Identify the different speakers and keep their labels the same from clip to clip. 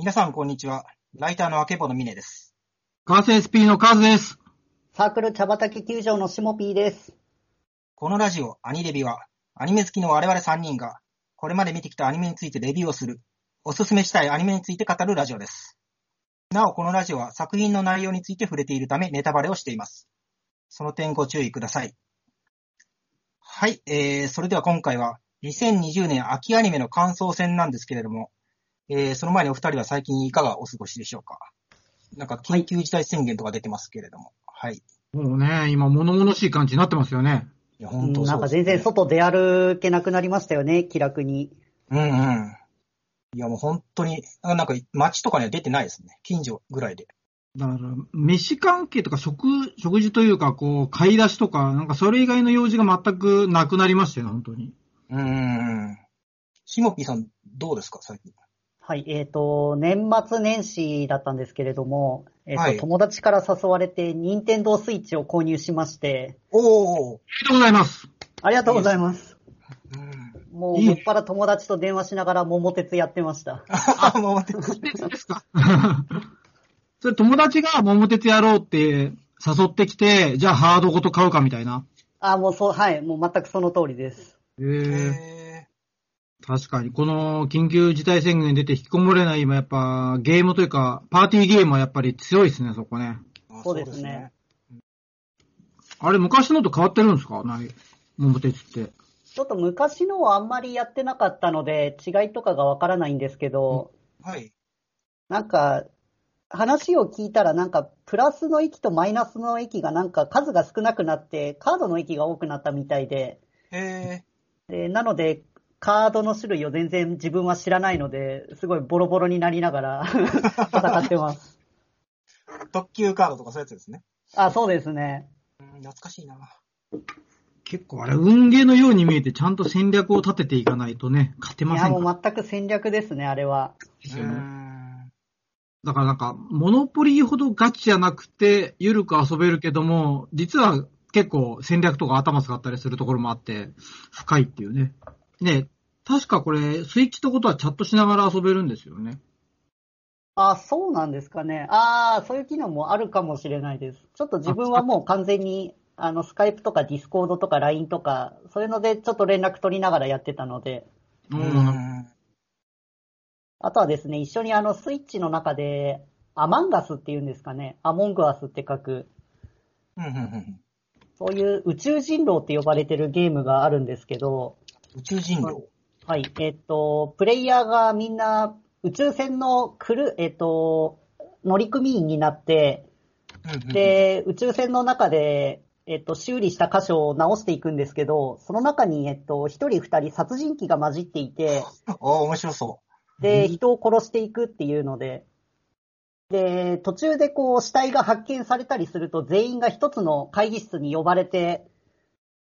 Speaker 1: 皆さん、こんにちは。ライターのあけぼのみねです。
Speaker 2: カーセ SP のカズです。
Speaker 3: サークル茶畑球場のしもぴーです。
Speaker 1: このラジオ、アニレビは、アニメ好きの我々3人が、これまで見てきたアニメについてレビューをする、おすすめしたいアニメについて語るラジオです。なお、このラジオは作品の内容について触れているため、ネタバレをしています。その点ご注意ください。はい、えー、それでは今回は、2020年秋アニメの感想戦なんですけれども、えー、その前にお二人は最近いかがお過ごしでしょうか？なんか緊急事態宣言とか出てますけれども。はい。
Speaker 2: もうね、今物々しい感じになってますよね。
Speaker 1: いや、
Speaker 3: うん
Speaker 1: 本当
Speaker 3: なんか全然外出歩けなくなりましたよね、気楽に。
Speaker 1: うんうん。いや、もう本当に、あなんか街とかには出てないですね。近所ぐらいで。
Speaker 2: だから、飯関係とか食、食事というか、こう、買い出しとか、なんかそれ以外の用事が全くなくなりましたよね、本当に。
Speaker 1: うんうんうん。しもぴーさん、どうですか、最近？
Speaker 3: はい、えっ、と、年末年始だったんですけれども、えっ、と、
Speaker 1: はい
Speaker 3: 友達から誘われて、任天堂スイッチを購入しまして、
Speaker 1: おー。
Speaker 2: ありがとうございます。
Speaker 3: ありがとうございます。
Speaker 1: うん。
Speaker 3: もう、
Speaker 2: いい
Speaker 3: もっぱら友達と電話しながら桃鉄やってました。
Speaker 1: あ、もう待って。
Speaker 2: ですか？それ友達が桃鉄やろうって誘ってきて、じゃあハードごと買うかみたいな。
Speaker 3: あ、もうそう、はい、もう全くその通りです。
Speaker 2: へえ。
Speaker 1: へ
Speaker 2: 確かに、この緊急事態宣言出て引きこもれない今、やっぱゲームというか、パーティーゲームはやっぱり強いですね、そこね。
Speaker 1: ー
Speaker 3: そうですね。
Speaker 2: あれ、昔のと変わってるんですか？ない桃鉄って。
Speaker 3: ちょっと昔のはあんまりやってなかったので、違いとかがわからないんですけど、
Speaker 1: はい。
Speaker 3: なんか、話を聞いたらなんか、プラスの駅とマイナスの駅がなんか数が少なくなって、カードの駅が多くなったみたいで、
Speaker 1: へ
Speaker 3: でなので、カードの種類を全然自分は知らないので、すごいボロボロになりながら 戦ってます。
Speaker 1: ー。特急カードとかそういうやつですね。
Speaker 3: あ、そうですね。
Speaker 1: うん、懐かしいな。
Speaker 2: 結構あれ、運ゲーのように見えて、ちゃんと戦略を立てていかないとね、勝て
Speaker 3: いや、
Speaker 2: ませんか
Speaker 3: もう全く戦略ですね、あれは。
Speaker 1: う
Speaker 2: ですよね
Speaker 1: ん。
Speaker 2: だからなんか、モノポリーほどガチじゃなくて、ゆるく遊べるけども、実は結構戦略とか頭使ったりするところもあって、深いっていうね。ね、確かこれ、スイッチとことはチャットしながら遊べるんですよね。
Speaker 3: あ、そうなんですかね。ああ、そういう機能もあるかもしれないです。ちょっと自分はもう完全に、あの、スカイプとかディスコードとか LINE とか、そういうのでちょっと連絡取りながらやってたので、
Speaker 1: う
Speaker 2: うん
Speaker 1: ん。
Speaker 3: あとはですね、一緒にあの、スイッチの中で、アマンガスっていうんですかね、アモングアスって書く、
Speaker 1: うんうんうん
Speaker 3: そういう宇宙人狼って呼ばれてるゲームがあるんですけど、
Speaker 1: 宇宙人狼。
Speaker 3: はい、えっと、プレイヤーがみんな宇宙船の来る、えっと、乗組員になって、で、宇宙船の中で、えっと、修理した箇所を直していくんですけど、その中に、えっと、一人二人殺人鬼が混じっていて、
Speaker 1: おー、面白そ
Speaker 3: で、人を殺していくっていうので、で、途中でこう、死体が発見されたりすると、全員が一つの会議室に呼ばれて、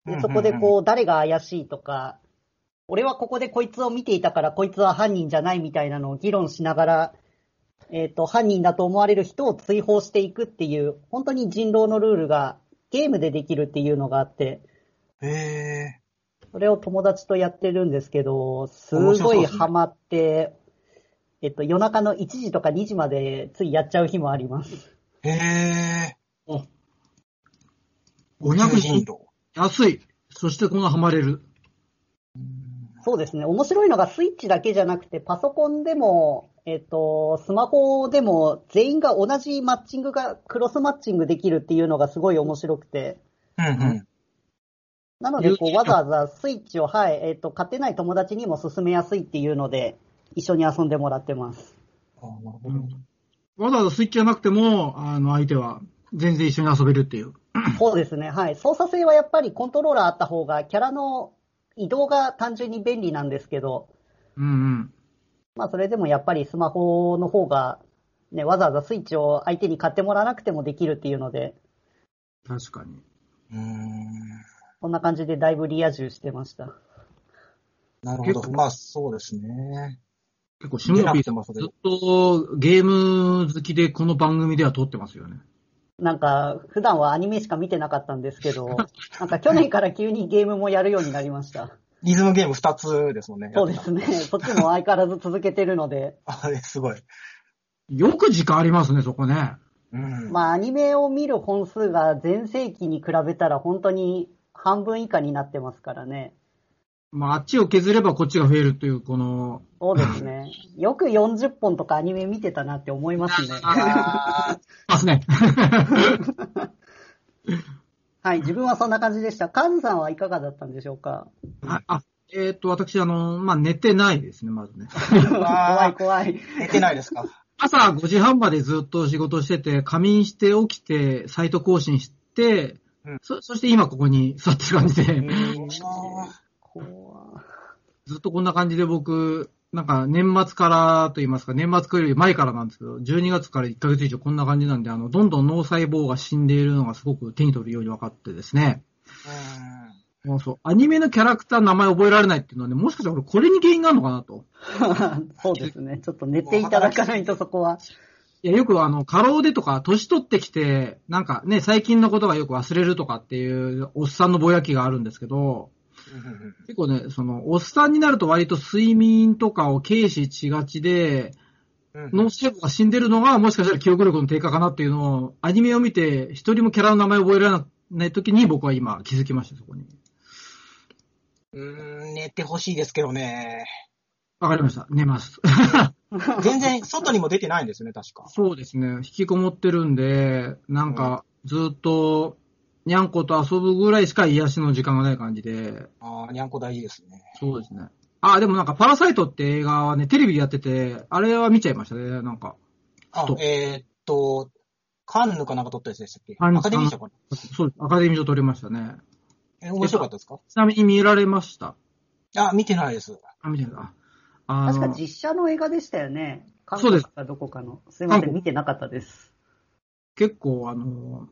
Speaker 3: でそこでこう、誰が怪しいとか、俺はここでこいつを見ていたから、こいつは犯人じゃないみたいなのを議論しながら、えっ、と、犯人だと思われる人を追放していくっていう、本当に人狼のルールがゲームでできるっていうのがあって、
Speaker 1: う。へ
Speaker 3: それを友達とやってるんですけど、すごいハマって、えっと、夜中の1時とか2時までついやっちゃう日もあります。
Speaker 1: ー。へー。宇宙
Speaker 2: 500
Speaker 1: 人
Speaker 2: 円
Speaker 1: 狼。
Speaker 2: 安い。そしてこのハマれる。
Speaker 3: そうですね。面白いのがスイッチだけじゃなくて、パソコンでも、えっと、スマホでも全員が同じマッチングが、クロスマッチングできるっていうのがすごい面白くて。
Speaker 1: うんうん。
Speaker 3: なので、こう、
Speaker 2: 有
Speaker 3: わざわざスイッチを、はい、えっと、買ってない友達にも勧めやすいっていうので、一緒に遊んでもらってます。
Speaker 1: あーなるほど。
Speaker 2: わざわざスイッチじゃなくても、あの、相手は全然一緒に遊べるっていう。
Speaker 3: そうですね。はい。操作性はやっぱりコントローラーあった方が、キャラの移動が単純に便利なんですけど、
Speaker 2: うんうん。
Speaker 3: まあそれでもやっぱりスマホの方が、ね、わざわざスイッチを相手に買ってもらわなくてもできるっていうので、
Speaker 2: 確かに。
Speaker 1: うーん。
Speaker 3: こんな感じでだいぶリア充してました。
Speaker 1: なるほど。
Speaker 2: 結構
Speaker 1: まあ、そうですね。
Speaker 2: 結構、シモピーさんずっとゲーム好きでこの番組では撮ってますよね。
Speaker 3: なんか、普段はアニメしか見てなかったんですけど、なんか去年から急にゲームもやるようになりました。
Speaker 1: リズムゲーム2つですもんね。
Speaker 3: そうですね。そっちも相変わらず続けてるので、
Speaker 1: あれ、すごい。
Speaker 2: よく時間ありますね、そこね。
Speaker 1: うん。
Speaker 3: まあ、アニメを見る本数が前世紀に比べたら本当に半分以下になってますからね。
Speaker 2: まあ、あっちを削ればこっちが増えるという、この、
Speaker 3: そうですね。よく40本とかアニメ見てたなって思いますね。
Speaker 1: あ
Speaker 2: ますね。
Speaker 3: はい、自分はそんな感じでした。カズさんはいかがだったんでしょうか？
Speaker 2: はいあ、えっ、と、私、あの、まあ、寝てないですね、まずね。
Speaker 3: 怖い怖い。
Speaker 1: 寝てないですか？
Speaker 2: 朝5時半までずっと仕事してて、仮眠して起きて、サイト更新して、
Speaker 1: うん
Speaker 2: そそして今ここに座ってる感じで、ずっとこんな感じで僕、なんか年末からと言いますか、年末より前からなんですけど、12月から1ヶ月以上こんな感じなんで、あの、どんどん脳細胞が死んでいるのがすごく手に取るように分かってですね。もうそう、アニメのキャラクターの名前覚えられないっていうのはね、もしかしたら俺これに原因があるのかなと。
Speaker 3: そうですね。ちょっと寝ていただかないとそこは。
Speaker 2: いや、よくあの、過労でとか、年取ってきて、なんかね、最近のことがよく忘れるとかっていう、おっさんのぼやきがあるんですけど、結構ね、その、おっさんになると割と睡眠とかを軽視しがちで、脳細胞が死んでるのが、もしかしたら記憶力の低下かなっていうのを、アニメを見て、一人もキャラの名前を覚えられない時に僕は今気づきました、そこに。
Speaker 1: うん、寝てほしいですけどね。
Speaker 2: わかりました。寝ます。
Speaker 1: 全然外にも出てないんですよね、確か。
Speaker 2: そうですね。引きこもってるんで、なんか、ずっと、にゃんこと遊ぶぐらいしか癒しの時間がない感じで、
Speaker 1: ああ、にゃんこ大事ですね。
Speaker 2: そうですね。あ、でもなんか、パラサイトって映画はね、テレビでやってて、あれは見ちゃいましたね、なんか。
Speaker 1: あえーっと、カンヌかなんか撮ったやつでしたっけ？アカデミー賞かな？
Speaker 2: そうです。アカデミー賞取りましたね。
Speaker 1: え、面白かったですか？
Speaker 2: ちなみに見られました？
Speaker 1: あ、見てないです。
Speaker 2: あ、見てた。あ
Speaker 3: 確か
Speaker 2: の、
Speaker 3: 実写の映画でしたよね。韓
Speaker 2: そうです
Speaker 3: 国かどこかの。すいません、見てなかったです。
Speaker 2: 結構あの、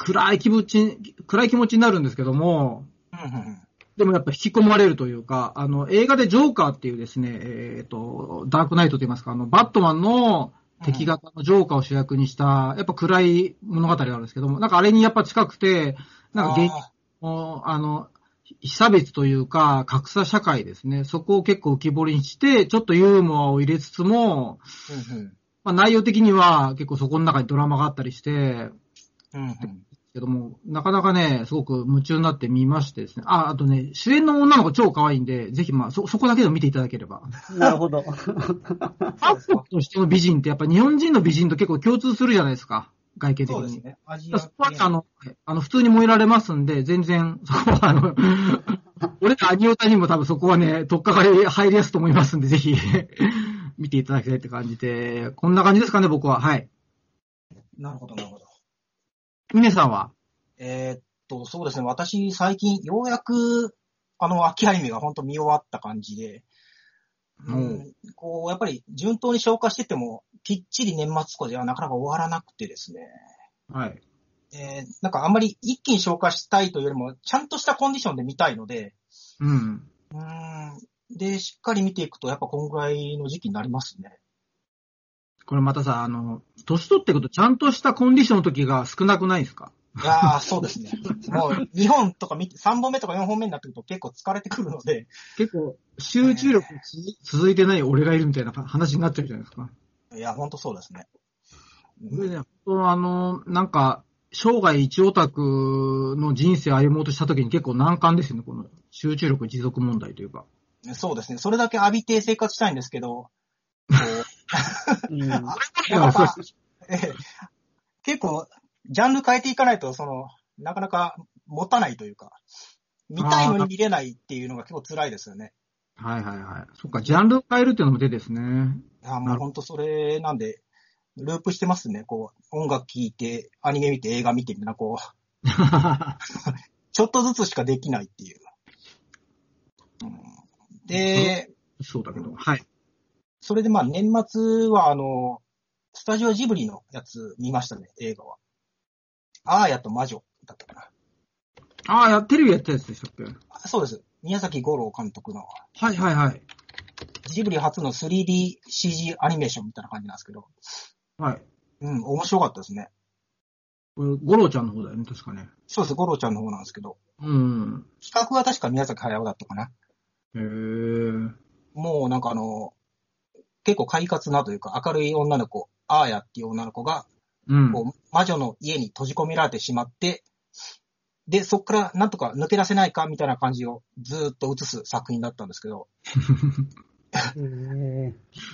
Speaker 2: 暗い気持ち、暗い気持ちになるんですけども、でもやっぱ引き込まれるというか、あの、映画でジョーカーっていうですね、えっ、と、ダークナイトと言いますか、あの、バットマンの敵型のジョーカーを主役にした、やっぱ暗い物語があるんですけども、なんかあれにやっぱ近くて、なんか現
Speaker 1: あ
Speaker 2: もあの、非差別というか、格差社会ですね。そこを結構浮き彫りにして、ちょっとユーモアを入れつつも、
Speaker 1: ーうんうん
Speaker 2: まあ、内容的には結構そこの中にドラマがあったりして、
Speaker 1: うんうん
Speaker 2: けども、なかなかね、すごく夢中になって見ましてですね。あ、あとね、主演の女の子超可愛いんで、ぜひまあ、そ、そこだけでも見ていただければ。
Speaker 3: なるほど。
Speaker 1: そうですか
Speaker 2: としての美人ってやっぱ日本人の美人と結構共通するじゃないですか。外見的に。
Speaker 1: そうですね。アジア
Speaker 2: あの、あの、普通に燃えられますんで、全然、そこはあの、俺らアニオタにも多分そこはね、とっかかり入りやすいと思いますんで、ぜひ、見ていただきたいって感じで、こんな感じですかね、僕は。はい。
Speaker 1: なるほど、なるほど。
Speaker 2: ミネさんは？
Speaker 1: えーっと、そうですね。私、最近、ようやく、あの、秋アニメが本当見終わった感じで、う
Speaker 2: うん
Speaker 1: ん、こう、やっぱり順当に消化してても、きっちり年末とかではなかなか終わらなくてですね。
Speaker 2: はい。
Speaker 1: えーなんかあんまり一気に消化したいというよりも、ちゃんとしたコンディションで見たいので、
Speaker 2: うん。
Speaker 1: うーん、で、しっかり見ていくと、やっぱこんぐらいの時期になりますね。
Speaker 2: これまたさ、あの、年取ってくるとちゃんとしたコンディションの時が少なくないですか？
Speaker 1: いやー、そうですね。もう、2本とか見て、3本目とか4本目になってくると結構疲れてくるので、
Speaker 2: 結構、集中力つ続いてない俺がいるみたいな話になっちゃうじゃないですか。
Speaker 1: いや、ほんとそうですね。
Speaker 2: これね、あの、なんか、生涯一オタクの人生を歩もうとした時に結構難関ですよね、この集中力持続問題というか。
Speaker 1: そうですね。それだけ浴びて生活したいんですけど、こう
Speaker 3: うん、
Speaker 1: やっぱ、ええ結構、ジャンル変えていかないと、その、なかなか持たないというか、見たいのに見れないっていうのが結構辛いですよね。
Speaker 2: はいはいはい。そっか、ジャンルを変えるっていうのも手ですね。
Speaker 1: いや、もうほんとそれなんで、ループしてますね。こう、音楽聴いて、アニメ見て、映画見てみたいな、こう、ちょっとずつしかできないっていう。うんで、
Speaker 2: そうだけど。はい。
Speaker 1: それでまあ年末はあの、スタジオジブリのやつ見ましたね、映画は。アーヤと魔女だったかな。
Speaker 2: ああ、や、テレビやったやつでしたっけ？
Speaker 1: あそうです。宮崎五郎監督の
Speaker 2: はいはいはい。
Speaker 1: ジブリ初の 3DCG アニメーションみたいな感じなんですけど、
Speaker 2: はい。
Speaker 1: うん、面白かったですね。
Speaker 2: これ、ゴロちゃんの方だよね、確かね。
Speaker 1: そうです、五郎ちゃんの方なんですけど、
Speaker 2: うん。
Speaker 1: 企画は確か宮崎駿だったかな。
Speaker 2: へえ。
Speaker 1: もうなんかあの、結構快活なというか明るい女の子、アーヤっていう女の子が、
Speaker 2: うん。
Speaker 1: こう魔女の家に閉じ込められてしまって、で、そっからなんとか抜け出せないかみたいな感じをずーっと映す作品だったんですけど、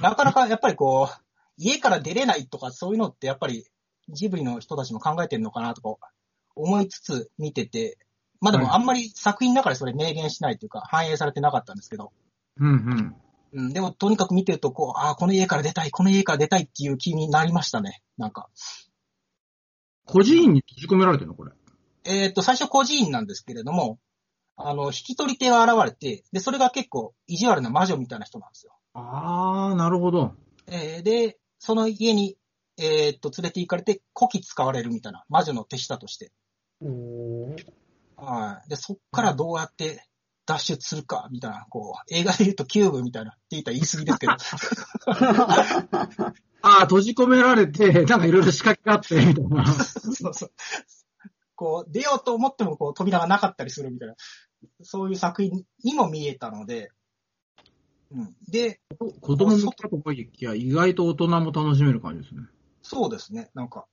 Speaker 1: なかなかやっぱりこう、家から出れないとかそういうのってやっぱりジブリの人たちも考えてるのかなとか思いつつ見てて、まあで
Speaker 2: はい
Speaker 1: もあんまり作品の中でそれ明言しないというか反映されてなかったんですけど、
Speaker 2: うんうん。
Speaker 1: うん、でもとにかく見てるとこう、ああ、この家から出たい、この家から出たいっていう気になりましたね。なんか。
Speaker 2: 孤児院に閉じ込められてるのこれ？
Speaker 1: えーっと、最初孤児院なんですけれども、あの、引き取り手が現れて、で、それが結構意地悪な魔女みたいな人なんですよ。
Speaker 2: あー、なるほど。
Speaker 1: えーで、その家に、えーっと、連れて行かれて、古希使われるみたいな、魔女の手下として。
Speaker 3: おー
Speaker 1: はい。で、そっからどうやって脱出するか、みたいな、こう、映画で言うとキューブみたいなって言ったら言い過ぎですけど、
Speaker 2: あー、閉じ込められて、なんかいろいろ仕掛けがあって、みたいな。
Speaker 1: そうそう。こう、出ようと思っても、こう、扉がなかったりするみたいな、そういう作品にも見えたので、うん。で、
Speaker 2: 子供向けかと思いきや、意外と大人も楽しめる感じですね。
Speaker 1: そうですね、なんか。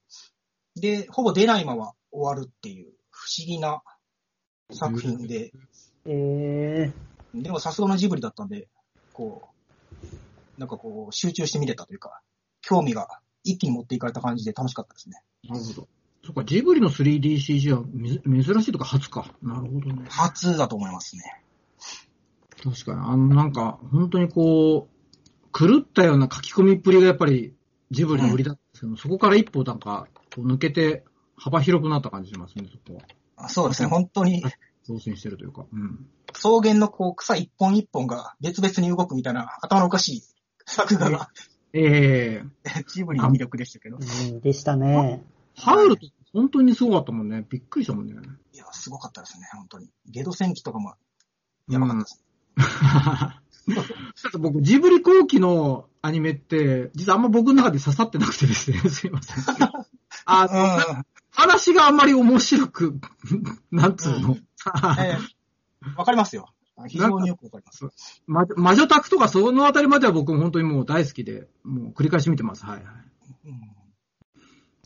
Speaker 1: で、ほぼ出ないまま終わるっていう、不思議な作品で、
Speaker 3: えー、
Speaker 1: でもさすがのジブリだったんで、こう、なんかこう、集中して見れたというか、興味が一気に持っていかれた感じで楽しかったですね。
Speaker 2: なるほど。そっか、ジブリの 3DCG は珍しいとか初か。なるほどね。
Speaker 1: 初だと思いますね。
Speaker 2: 確かに。あの、なんか、本当にこう、狂ったような書き込みっぷりがやっぱりジブリの売りだったんですけど、そこから一歩なんか、こう抜けて幅広くなった感じしますね、そこは。
Speaker 1: あそうですね、本当に
Speaker 2: 増進してるというか。うん。
Speaker 1: 草原のこう草一本一本が別々に動くみたいな頭のおかしい作画が
Speaker 2: ええ
Speaker 1: ジブリの魅力でしたけど。
Speaker 3: うんでしたね。
Speaker 2: ハウルって本当にすごかったもんね。びっくりしたもんね。
Speaker 1: いや、すごかったですね、本当に。ゲド戦記とかもやばかったです。
Speaker 2: ちょっと僕、ジブリ後期のアニメって、実はあんま僕の中で刺さってなくてですね、すいません。あの、
Speaker 1: うん
Speaker 2: 話があんまり面白く、なんつうの。
Speaker 1: え えわかりますよ。非常によくわかります。
Speaker 2: ま魔女宅とかそのあたりまでは僕本当にもう大好きで、もう繰り返し見てます。はいはい。
Speaker 1: うん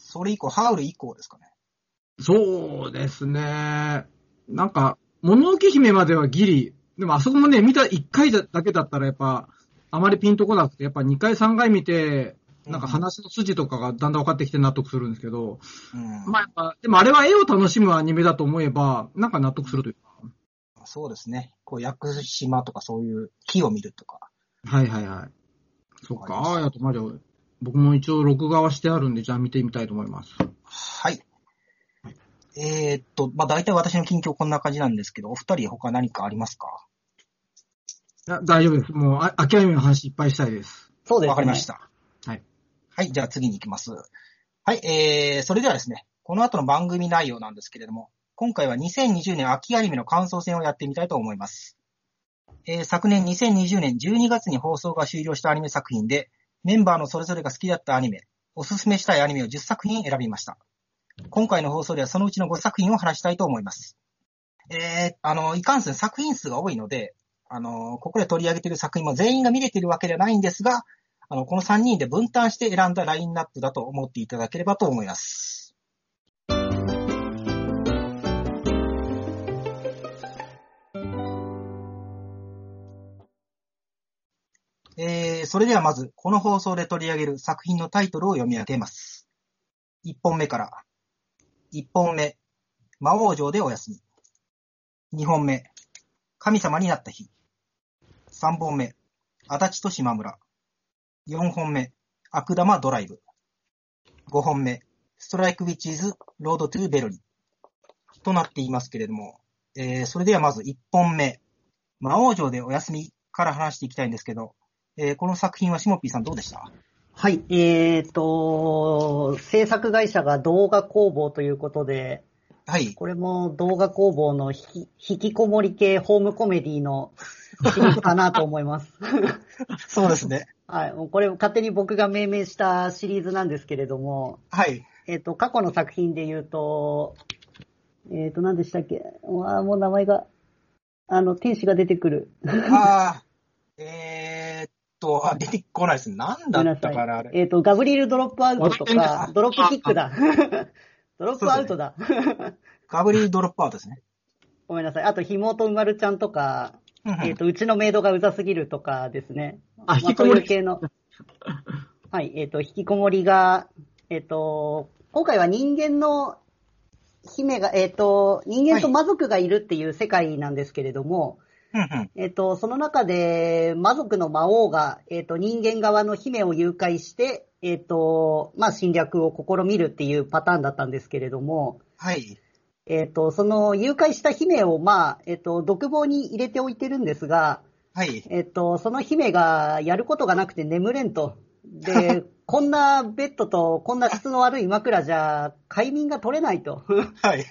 Speaker 1: それ以降、ハウル以降ですかね。
Speaker 2: そうですね。なんか、もののけ姫まではギリ、でもあそこもね、見た1回だけだったらやっぱ、あまりピンとこなくて、やっぱ2回3回見て、なんか話の筋とかがだんだん分かってきて納得するんですけど、
Speaker 1: うん
Speaker 2: まあやっぱ、でもあれは絵を楽しむアニメだと思えば、なんか納得するというか。
Speaker 1: そうですね。こう、屋久島とかそういう木を見るとか。
Speaker 2: はいはいはい。そっか、ああやとマリオ、僕も一応録画はしてあるんで、じゃあ見てみたいと思います。
Speaker 1: はい。えーっと、まあ、大体私の近況こんな感じなんですけど、お二人他何かありますか？
Speaker 2: いや大丈夫です。もう、あ秋アニメの話いっぱいしたいです。
Speaker 3: そうですね。
Speaker 1: わかりまし。た。
Speaker 2: はい。
Speaker 1: はい、じゃあ次に行きます。はい、えー、それではですね、この後の番組内容なんですけれども、今回は2020年秋アニメの感想戦をやってみたいと思います。えー、昨年2020年12月に放送が終了したアニメ作品で、メンバーのそれぞれが好きだったアニメ、おすすめしたいアニメを10作品選びました。今回の放送ではそのうちの5作品を話したいと思います。えー、あの、いかんせん作品数が多いので、あの、ここで取り上げている作品も全員が見れているわけではないんですが、あの、この3人で分担して選んだラインナップだと思っていただければと思います。えー、それではまず、この放送で取り上げる作品のタイトルを読み上げます。1本目から。1本目、魔王城でお休み。2本目、神様になった日。3本目、足立と島村。4本目、悪玉ドライブ。5本目、ストライクウィッチーズロードトゥーベロリ。となっていますけれども、えー、それではまず1本目、魔王城でお休みから話していきたいんですけど、えー、この作品はシモピーさんどうでした？
Speaker 3: はい、えーと、制作会社が動画工房ということで、
Speaker 1: はい。
Speaker 3: これも動画工房の引き引きこもり系ホームコメディのシリーズかなと思います。
Speaker 1: そうですね。
Speaker 3: はい、もうこれ勝手に僕が命名したシリーズなんですけれども、
Speaker 1: はい。
Speaker 3: えっ、と、過去の作品で言うと、えっ、と、何でしたっけ？うわーもう名前が、あの、天使が出てくる。
Speaker 1: ああ、えーっとは出てこないです。なんだったかな、あれ。
Speaker 3: えっ、と、ガブリエルドロップアウトと
Speaker 2: わか
Speaker 3: ドロップキックだ。ドロップアウトだ。
Speaker 1: ガブリエルドロップアウトですね。
Speaker 3: ごめんなさい。あと、ひもとうまるちゃんとか、えっ、と、うちのメイドがうざすぎるとかですね。
Speaker 2: あ
Speaker 3: ま
Speaker 2: 引きこもり
Speaker 3: 系の。はい、えっ、と、引きこもりが、えっ、と、今回は人間の姫が、えっ、と、人間と魔族がいるっていう世界なんですけれども、
Speaker 1: うんうん
Speaker 3: えっ、と、その中で、魔族の魔王が、えっ、と、人間側の姫を誘拐して、えっ、と、まあ、侵略を試みるっていうパターンだったんですけれども、
Speaker 1: はい。
Speaker 3: えっ、と、その誘拐した姫を、まあ、えっ、と、独房に入れておいてるんですが、
Speaker 1: はい。
Speaker 3: えっ、と、その姫がやることがなくて眠れんと。で、こんなベッドとこんな質の悪い枕じゃ、快眠が取れないと。
Speaker 1: はい。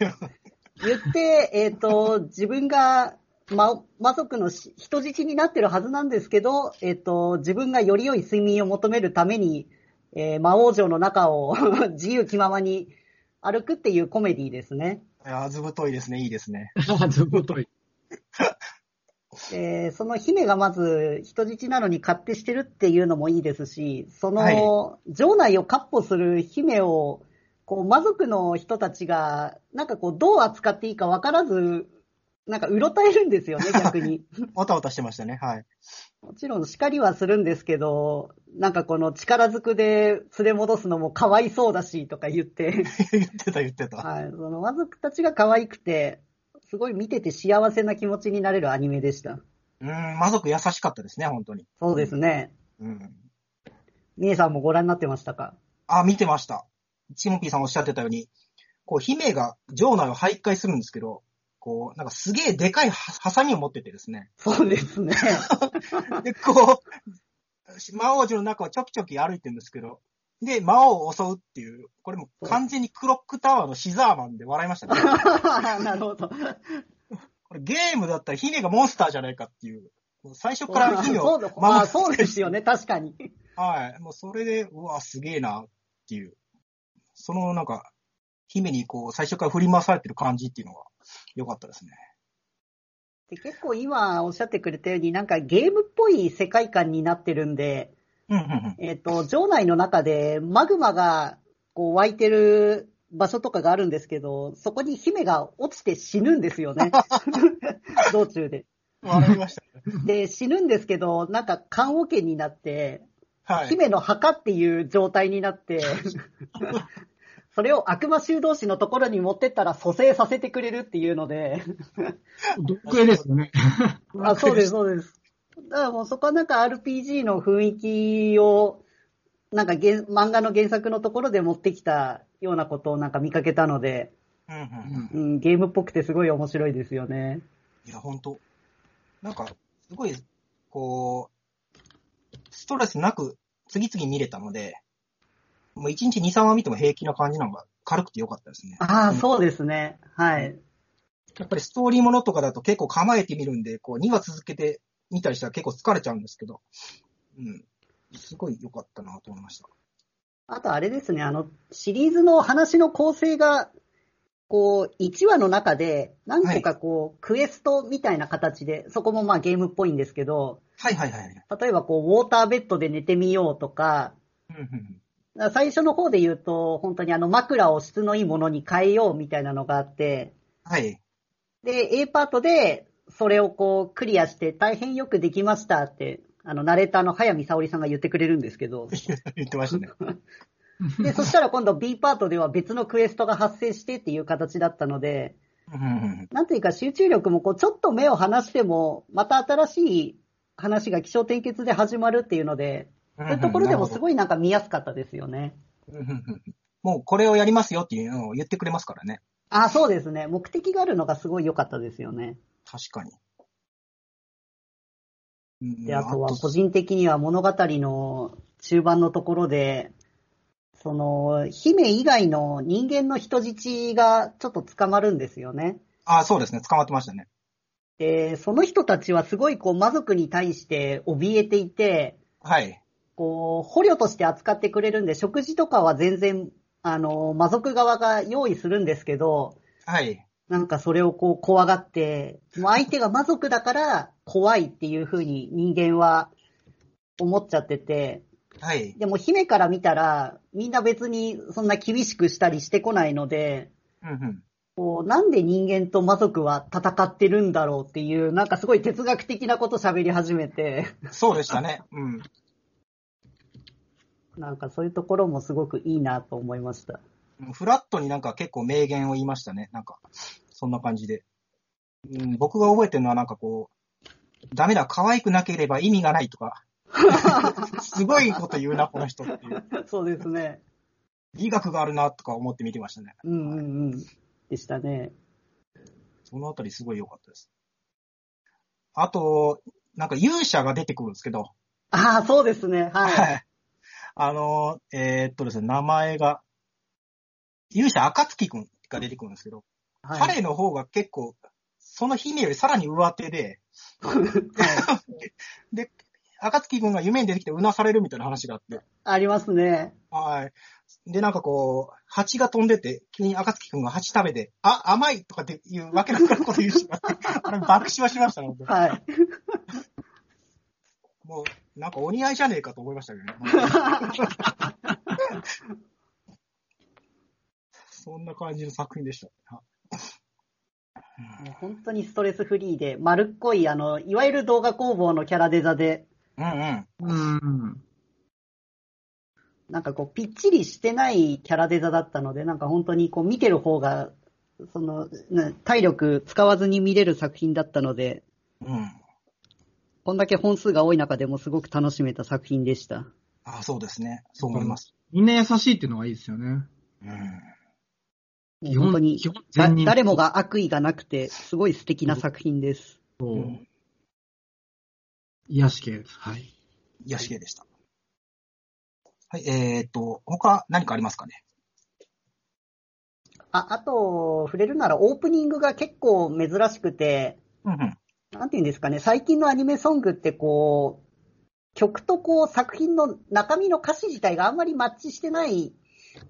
Speaker 3: 言って、えっ、と、自分が、ま、魔族のし人質になってるはずなんですけど、えっ、と、自分がより良い睡眠を求めるために、えー魔王城の中を 自由気ままに歩くっていうコメディですね。
Speaker 1: いや、ずぶといですね。いいですね。
Speaker 2: ずぶとい。
Speaker 3: えーその姫がまず人質なのに勝手してるっていうのもいいですし、その、
Speaker 1: はい
Speaker 3: 城内を闊歩する姫を、こう、魔族の人たちが、なんかこう、どう扱っていいか分からず、なんかうろたえるんですよね、逆に。
Speaker 1: わたわたしてましたね。はい。
Speaker 3: もちろん叱りはするんですけど、なんかこの力ずくで連れ戻すのもかわいそうだしとか言って、
Speaker 1: 言ってた言ってた。
Speaker 3: はい、その魔族たちが可愛くて、すごい見てて幸せな気持ちになれるアニメでした。
Speaker 1: うん、魔族優しかったですね、本当に。
Speaker 3: そうですね。
Speaker 1: うん。
Speaker 3: みえさんもご覧になってましたか？
Speaker 1: あ、見てました。チモピーさんおっしゃってたように、こう、姫が城内を徘徊するんですけど、こう、なんかすげえでかいはハサミを持っててですね。
Speaker 3: そうですね。
Speaker 1: で、こう、魔王城の中をちょきちょき歩いてるんですけど、で、魔王を襲うっていう、これもう完全にクロックタワーのシザーマンで笑いましたね。
Speaker 3: なるほど。
Speaker 1: これゲームだったら姫がモンスターじゃないかっていう。最初から姫を
Speaker 3: そうだ
Speaker 1: 守って
Speaker 3: あそうですよね、確かに。
Speaker 1: はい。もうそれで、うわ、すげえなっていう。そのなんか、姫にこう、最初から振り回されてる感じっていうのが良かったですね。
Speaker 3: で結構今おっしゃってくれたように、なんかゲームっぽい世界観になってるんで、
Speaker 1: うん、うん、うん。
Speaker 3: えっ、と、城内の中でマグマがこう湧いてる場所とかがあるんですけど、そこに姫が落ちて死ぬんですよね。道中で。
Speaker 1: 笑いましたね。
Speaker 3: で、死ぬんですけど、なんか棺桶になって、
Speaker 1: はい。
Speaker 3: 姫の墓っていう状態になって、それを悪魔修道士のところに持ってったら蘇生させてくれるっていうので、
Speaker 2: 毒絵ですよね。
Speaker 3: あ、そうです、そうです。だからもうそこはなんか RPG の雰囲気を、なんか原漫画の原作のところで持ってきたようなことをなんか見かけたので、
Speaker 1: うん、うん、
Speaker 2: う
Speaker 1: うん。
Speaker 3: うん、ゲームっぽくてすごい面白いですよね。
Speaker 1: いや、ほんと。なんか、すごい、こう、ストレスなく次々見れたので、もう1日2、3話見ても平気な感じなのが軽くて良かったですね。
Speaker 3: ああ、
Speaker 1: うん
Speaker 3: そうですね。はい。
Speaker 1: やっぱりストーリーものとかだと結構構えてみるんで、こう2話続けて見たりしたら結構疲れちゃうんですけど、うん。すごい良かったなと思いました。
Speaker 3: あとあれですね、あの、シリーズの話の構成が、こう、1話の中で何個かこう、クエストみたいな形で、そこもまあゲームっぽいんですけど、
Speaker 1: はいはいはい。
Speaker 3: 例えばこう、ウォーターベッドで寝てみようとか、
Speaker 1: うんうん
Speaker 3: 最初の方で言うと、本当にあの枕を質のいいものに変えようみたいなのがあって、
Speaker 1: はい。
Speaker 3: で、A パートで、それをこう、クリアして大変よくできましたって、あの、ナレーターの早見沙織さんが言ってくれるんですけど、
Speaker 1: 言ってましたね。
Speaker 3: で、そしたら今度 B パートでは別のクエストが発生してっていう形だったので、なんていうか集中力もこう、ちょっと目を離しても、また新しい話が気象転結で始まるっていうので、そういうところでもすごいなんか見やすかったですよね。
Speaker 1: もうこれをやりますよっていうのを言ってくれますからね。
Speaker 3: あ、そうですね。目的があるのがすごい良かったですよね。
Speaker 1: 確かに。うん
Speaker 3: で、あとは個人的には物語の中盤のところで、その、姫以外の人間の人質がちょっと捕まるんですよね。
Speaker 1: あ、そうですね。捕まってましたね。
Speaker 3: で、その人たちはすごいこう魔族に対して怯えていて、
Speaker 1: はい。
Speaker 3: こう、捕虜として扱ってくれるんで、食事とかは全然、あの、魔族側が用意するんですけど、
Speaker 1: はい。
Speaker 3: なんかそれをこう怖がって、もう相手が魔族だから怖いっていう風に人間は思っちゃってて、
Speaker 1: はい。
Speaker 3: でも姫から見たら、みんな別にそんな厳しくしたりしてこないので、
Speaker 1: うんうん。
Speaker 3: こう、なんで人間と魔族は戦ってるんだろうっていう、なんかすごい哲学的なこと喋り始めて、
Speaker 1: そうでしたね。うん。
Speaker 3: なんかそういうところもすごくいいなと思いました。
Speaker 1: フラットになんか結構名言を言いましたね。なんか、そんな感じで。うん、僕が覚えてるのはなんかこう、ダメだ、可愛くなければ意味がないとか、すごいこと言うな、この人っていう。
Speaker 3: そうですね。
Speaker 1: 美学があるな、とか思って見てましたね。
Speaker 3: うんうんうん。でしたね。
Speaker 1: そのあたりすごい良かったです。あと、なんか勇者が出てくるんですけど、
Speaker 3: ああ、そうですね。はい。
Speaker 1: はい。あの、えーっとですね、名前が、勇者暁くんが出てくるんですけど、
Speaker 3: はい、
Speaker 1: 彼の方が結構、その姫よりさらに上手で、で、暁くんが夢に出てきてうなされるみたいな話があって、
Speaker 3: ありますね。
Speaker 1: はい。で、なんかこう、蜂が飛んでて、急に暁くんが蜂食べて、あ、甘いとかっていうわけなくなること言うしまって、あれ爆笑はしましたね、
Speaker 3: はい。
Speaker 1: もう、なんかお似合いじゃねえかと思いましたけどね。そんな感じの作品でした。
Speaker 3: もう本当にストレスフリーで、丸っこい、あの、いわゆる動画工房のキャラデザで、
Speaker 1: うんうん。
Speaker 2: うん。
Speaker 3: なんかこう、ぴっちりしてないキャラデザだったので、なんか本当にこう、見てる方が、その、な体力使わずに見れる作品だったので、
Speaker 1: うん。
Speaker 3: こんだけ本数が多い中でもすごく楽しめた作品でした。
Speaker 1: あそうですね。そう思います。
Speaker 2: みんな優しいっていうのがいいですよね。
Speaker 1: うん。
Speaker 3: もう本当に
Speaker 2: 基本
Speaker 3: だ誰もが悪意がなくて、すごい素敵な作品です。
Speaker 2: そううん癒し系です。はい。
Speaker 1: 癒し系でした。はい、えーっと、他何かありますかね？
Speaker 3: あ、あと、触れるならオープニングが結構珍しくて、
Speaker 1: うんうん。
Speaker 3: なんていうんですかね、最近のアニメソングってこう、曲とこう作品の中身の歌詞自体があんまりマッチしてない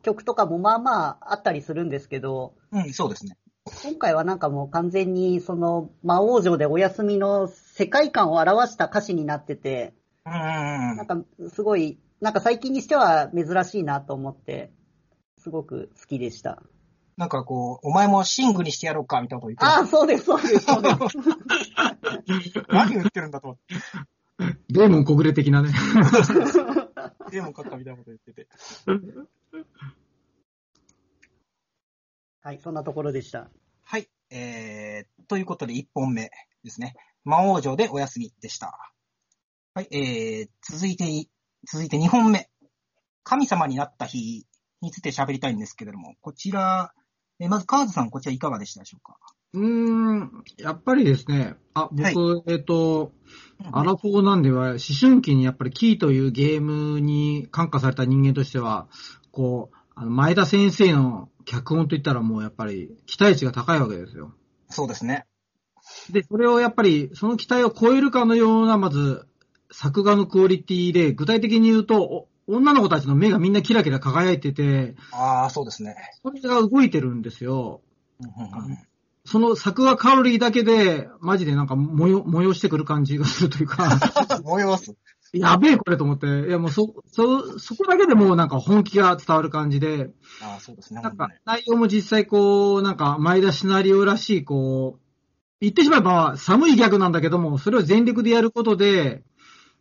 Speaker 3: 曲とかもまあまああったりするんですけど、
Speaker 1: うん、そうですね。
Speaker 3: 今回はなんかもう完全にその魔王城でお休みの世界観を表した歌詞になってて、
Speaker 1: うんうんうん
Speaker 3: なんかすごい、なんか最近にしては珍しいなと思って、すごく好きでした。
Speaker 1: なんかこう、お前もシングにしてやろうか、みたいなこと言って
Speaker 3: ああ、そうです、そうです、そうです。
Speaker 1: 何言ってるんだと思って。
Speaker 2: デーモン小暮的なね。
Speaker 1: でも書ったみたいなこと言ってて。
Speaker 3: はい、そんなところでした。
Speaker 1: はい。えー、ということで1本目ですね。魔王城でお休みでした。はい。えー、続いて、続いて2本目。神様になった日について喋りたいんですけれども、こちら、えーまずカーズさん、こちらいかがでしたでしょうか？
Speaker 2: うーん、やっぱりですね、あ、僕、
Speaker 1: はい
Speaker 2: えっ、と、アラフォーなんでは、思春期にやっぱりキーというゲームに感化された人間としては、こう、あの前田先生の脚本といったらもうやっぱり期待値が高いわけですよ。
Speaker 1: そうですね。
Speaker 2: で、それをやっぱり、その期待を超えるかのような、まず、作画のクオリティで、具体的に言うと、お女の子たちの目がみんなキラキラ輝いてて、
Speaker 1: ああ、そうですね。
Speaker 2: それが動いてるんですよ。
Speaker 1: うんうんうん
Speaker 2: その作画カロリーだけで、マジでなんか催催してくる感じがするというか、
Speaker 1: 催す。
Speaker 2: やべえこれと思って、いやもうそ、そ、そこだけでもうなんか本気が伝わる感じで、
Speaker 1: ああ、そうですね。
Speaker 2: なんか内容も実際こう、なんか前田シナリオらしい、こう、言ってしまえば寒いギャグなんだけども、それを全力でやることで、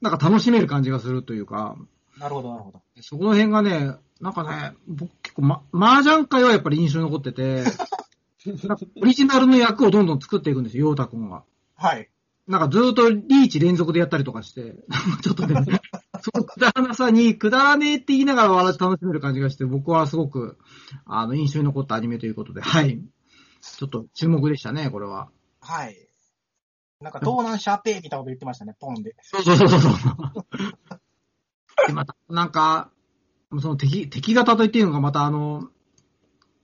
Speaker 2: なんか楽しめる感じがするというか、
Speaker 1: なるほど、なるほど。
Speaker 2: そこの辺がね、なんかね、僕結構ま、麻雀界はやっぱり印象に残ってて、オリジナルの役をどんどん作っていくんですよ、ヨータ君は。
Speaker 1: はい。
Speaker 2: なんかずーっとリーチ連続でやったりとかして、ちょっとね、そのくだらなさに、くだらねえって言いながら笑って楽しめる感じがして、僕はすごく、あの、印象に残ったアニメということで、はい。ちょっと注目でしたね、これは。
Speaker 1: はい。なんか、東南シャーペーみたいなこと言ってましたね、ポンで。
Speaker 2: そうそうそうそう。で、また、なんか、その敵、敵型と言っていいのが、またあの、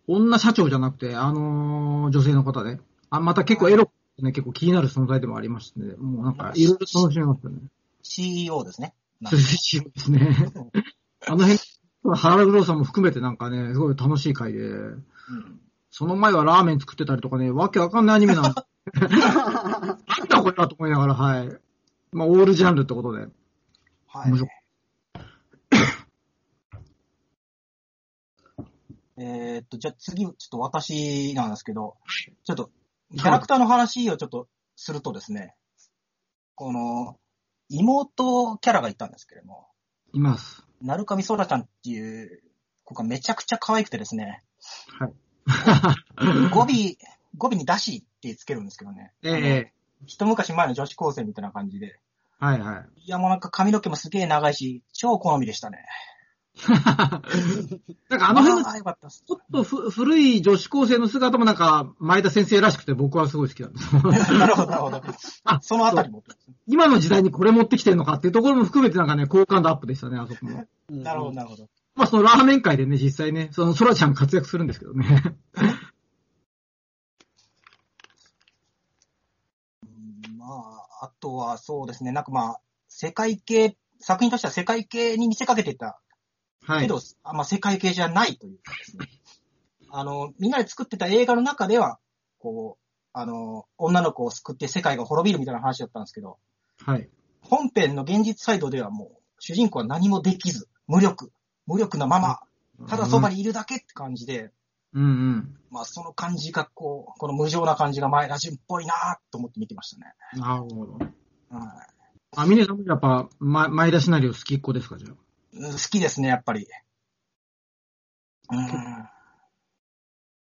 Speaker 2: 女社長じゃなくて、あの女性の方で、あ、また結構エロね、結構気になる存在でもありましてね、もうなんか、いろいろ楽しめますよね。
Speaker 1: CEO ですね。
Speaker 2: 涼しいですね。あの辺、原黒さんも含めてなんかね、すごい楽しい回で、
Speaker 1: うん
Speaker 2: その前はラーメン作ってたりとかね、わけわかんないアニメなんだ。なんだこれだと思いながら、はい。まあ、オールジャンルってことで。
Speaker 1: はい
Speaker 2: 面白。
Speaker 1: えーっと、じゃあ次、ちょっと私なんですけど、ちょっと、キャラクターの話をちょっとするとですね、この、妹キャラがいたんですけれども、
Speaker 2: います。
Speaker 1: なるかみそらちゃんっていう子がめちゃくちゃ可愛くてですね、
Speaker 2: はい。
Speaker 1: 語尾、語尾にダシってつけるんですけどね。
Speaker 2: ええ
Speaker 1: 一昔前の女子高生みたいな感じで。
Speaker 2: はいはい。
Speaker 1: いやもうなんか髪の毛もすげえ長いし、超好みでしたね。
Speaker 2: なんかあの辺の。ちょっとふ古い女子高生の姿もなんか、前田先生らしくて僕はすごい好きなんです。
Speaker 1: なるほど、なるほど。
Speaker 2: あ
Speaker 1: そのあたりも。
Speaker 2: 今の時代にこれ持ってきてるのかっていうところも含めてなんかね、好感度アップでしたね、あそこも。
Speaker 3: うん
Speaker 1: なるほど、なるほど。
Speaker 2: まあそのラーメン界でね、実際ね、そのソラちゃん活躍するんですけどね。
Speaker 1: うんまあ、あとはそうですね、なんかまあ、世界系、作品としては世界系に見せかけてた
Speaker 2: はい。
Speaker 1: けど、あまあ、世界系じゃないというかですね。あの、みんなで作ってた映画の中では、こう、あの、女の子を救って世界が滅びるみたいな話だったんですけど、
Speaker 2: はい。
Speaker 1: 本編の現実サイドではもう、主人公は何もできず、無力、無力なまま、ただそばにいるだけって感じで、
Speaker 2: うんうん。
Speaker 1: まあその感じがこう、この無情な感じが前ラジンっぽいなと思って見てましたね。
Speaker 2: なるほど。
Speaker 1: うん
Speaker 2: あ、ミネさんもやっぱ、ま、前田シナリオ好きっ子ですか、じゃあ？
Speaker 1: うん。好きですね、やっぱり。うん。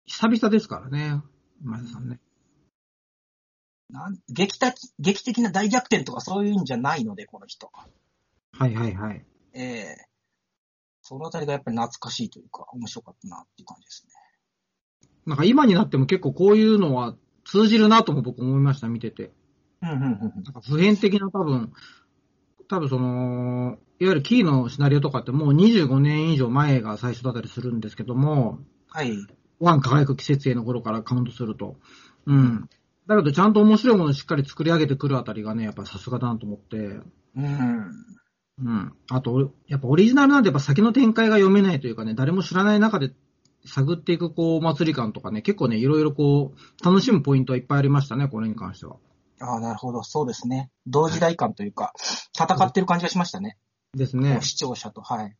Speaker 2: 久々ですからね、前田さんね。
Speaker 1: なん劇的、劇的な大逆転とかそういうんじゃないので、この人。
Speaker 2: はいはいはい。
Speaker 1: ええそのあたりがやっぱり懐かしいというか、面白かったなっていう感じですね。
Speaker 2: なんか今になっても結構こういうのは通じるなとも僕思いました、見てて。
Speaker 1: うん、うん、うん
Speaker 2: なんか普遍的な多分、多分その、いわゆるキーのシナリオとかってもう25年以上前が最初だったりするんですけども、
Speaker 1: はい。
Speaker 2: ワン輝く季節への頃からカウントすると。うん。だけどちゃんと面白いものをしっかり作り上げてくるあたりがね、やっぱさすがだなと思って。
Speaker 1: うん。
Speaker 2: うん。あと、やっぱオリジナルなんでやっぱ先の展開が読めないというかね、誰も知らない中で探っていくこう、お祭り感とかね、結構ね、いろいろこう、楽しむポイントはいっぱいありましたね、これに関しては。
Speaker 1: ああ、なるほど。そうですね。同時代感というか、戦ってる感じがしましたね。
Speaker 2: ですね。
Speaker 1: 視聴者と、はい。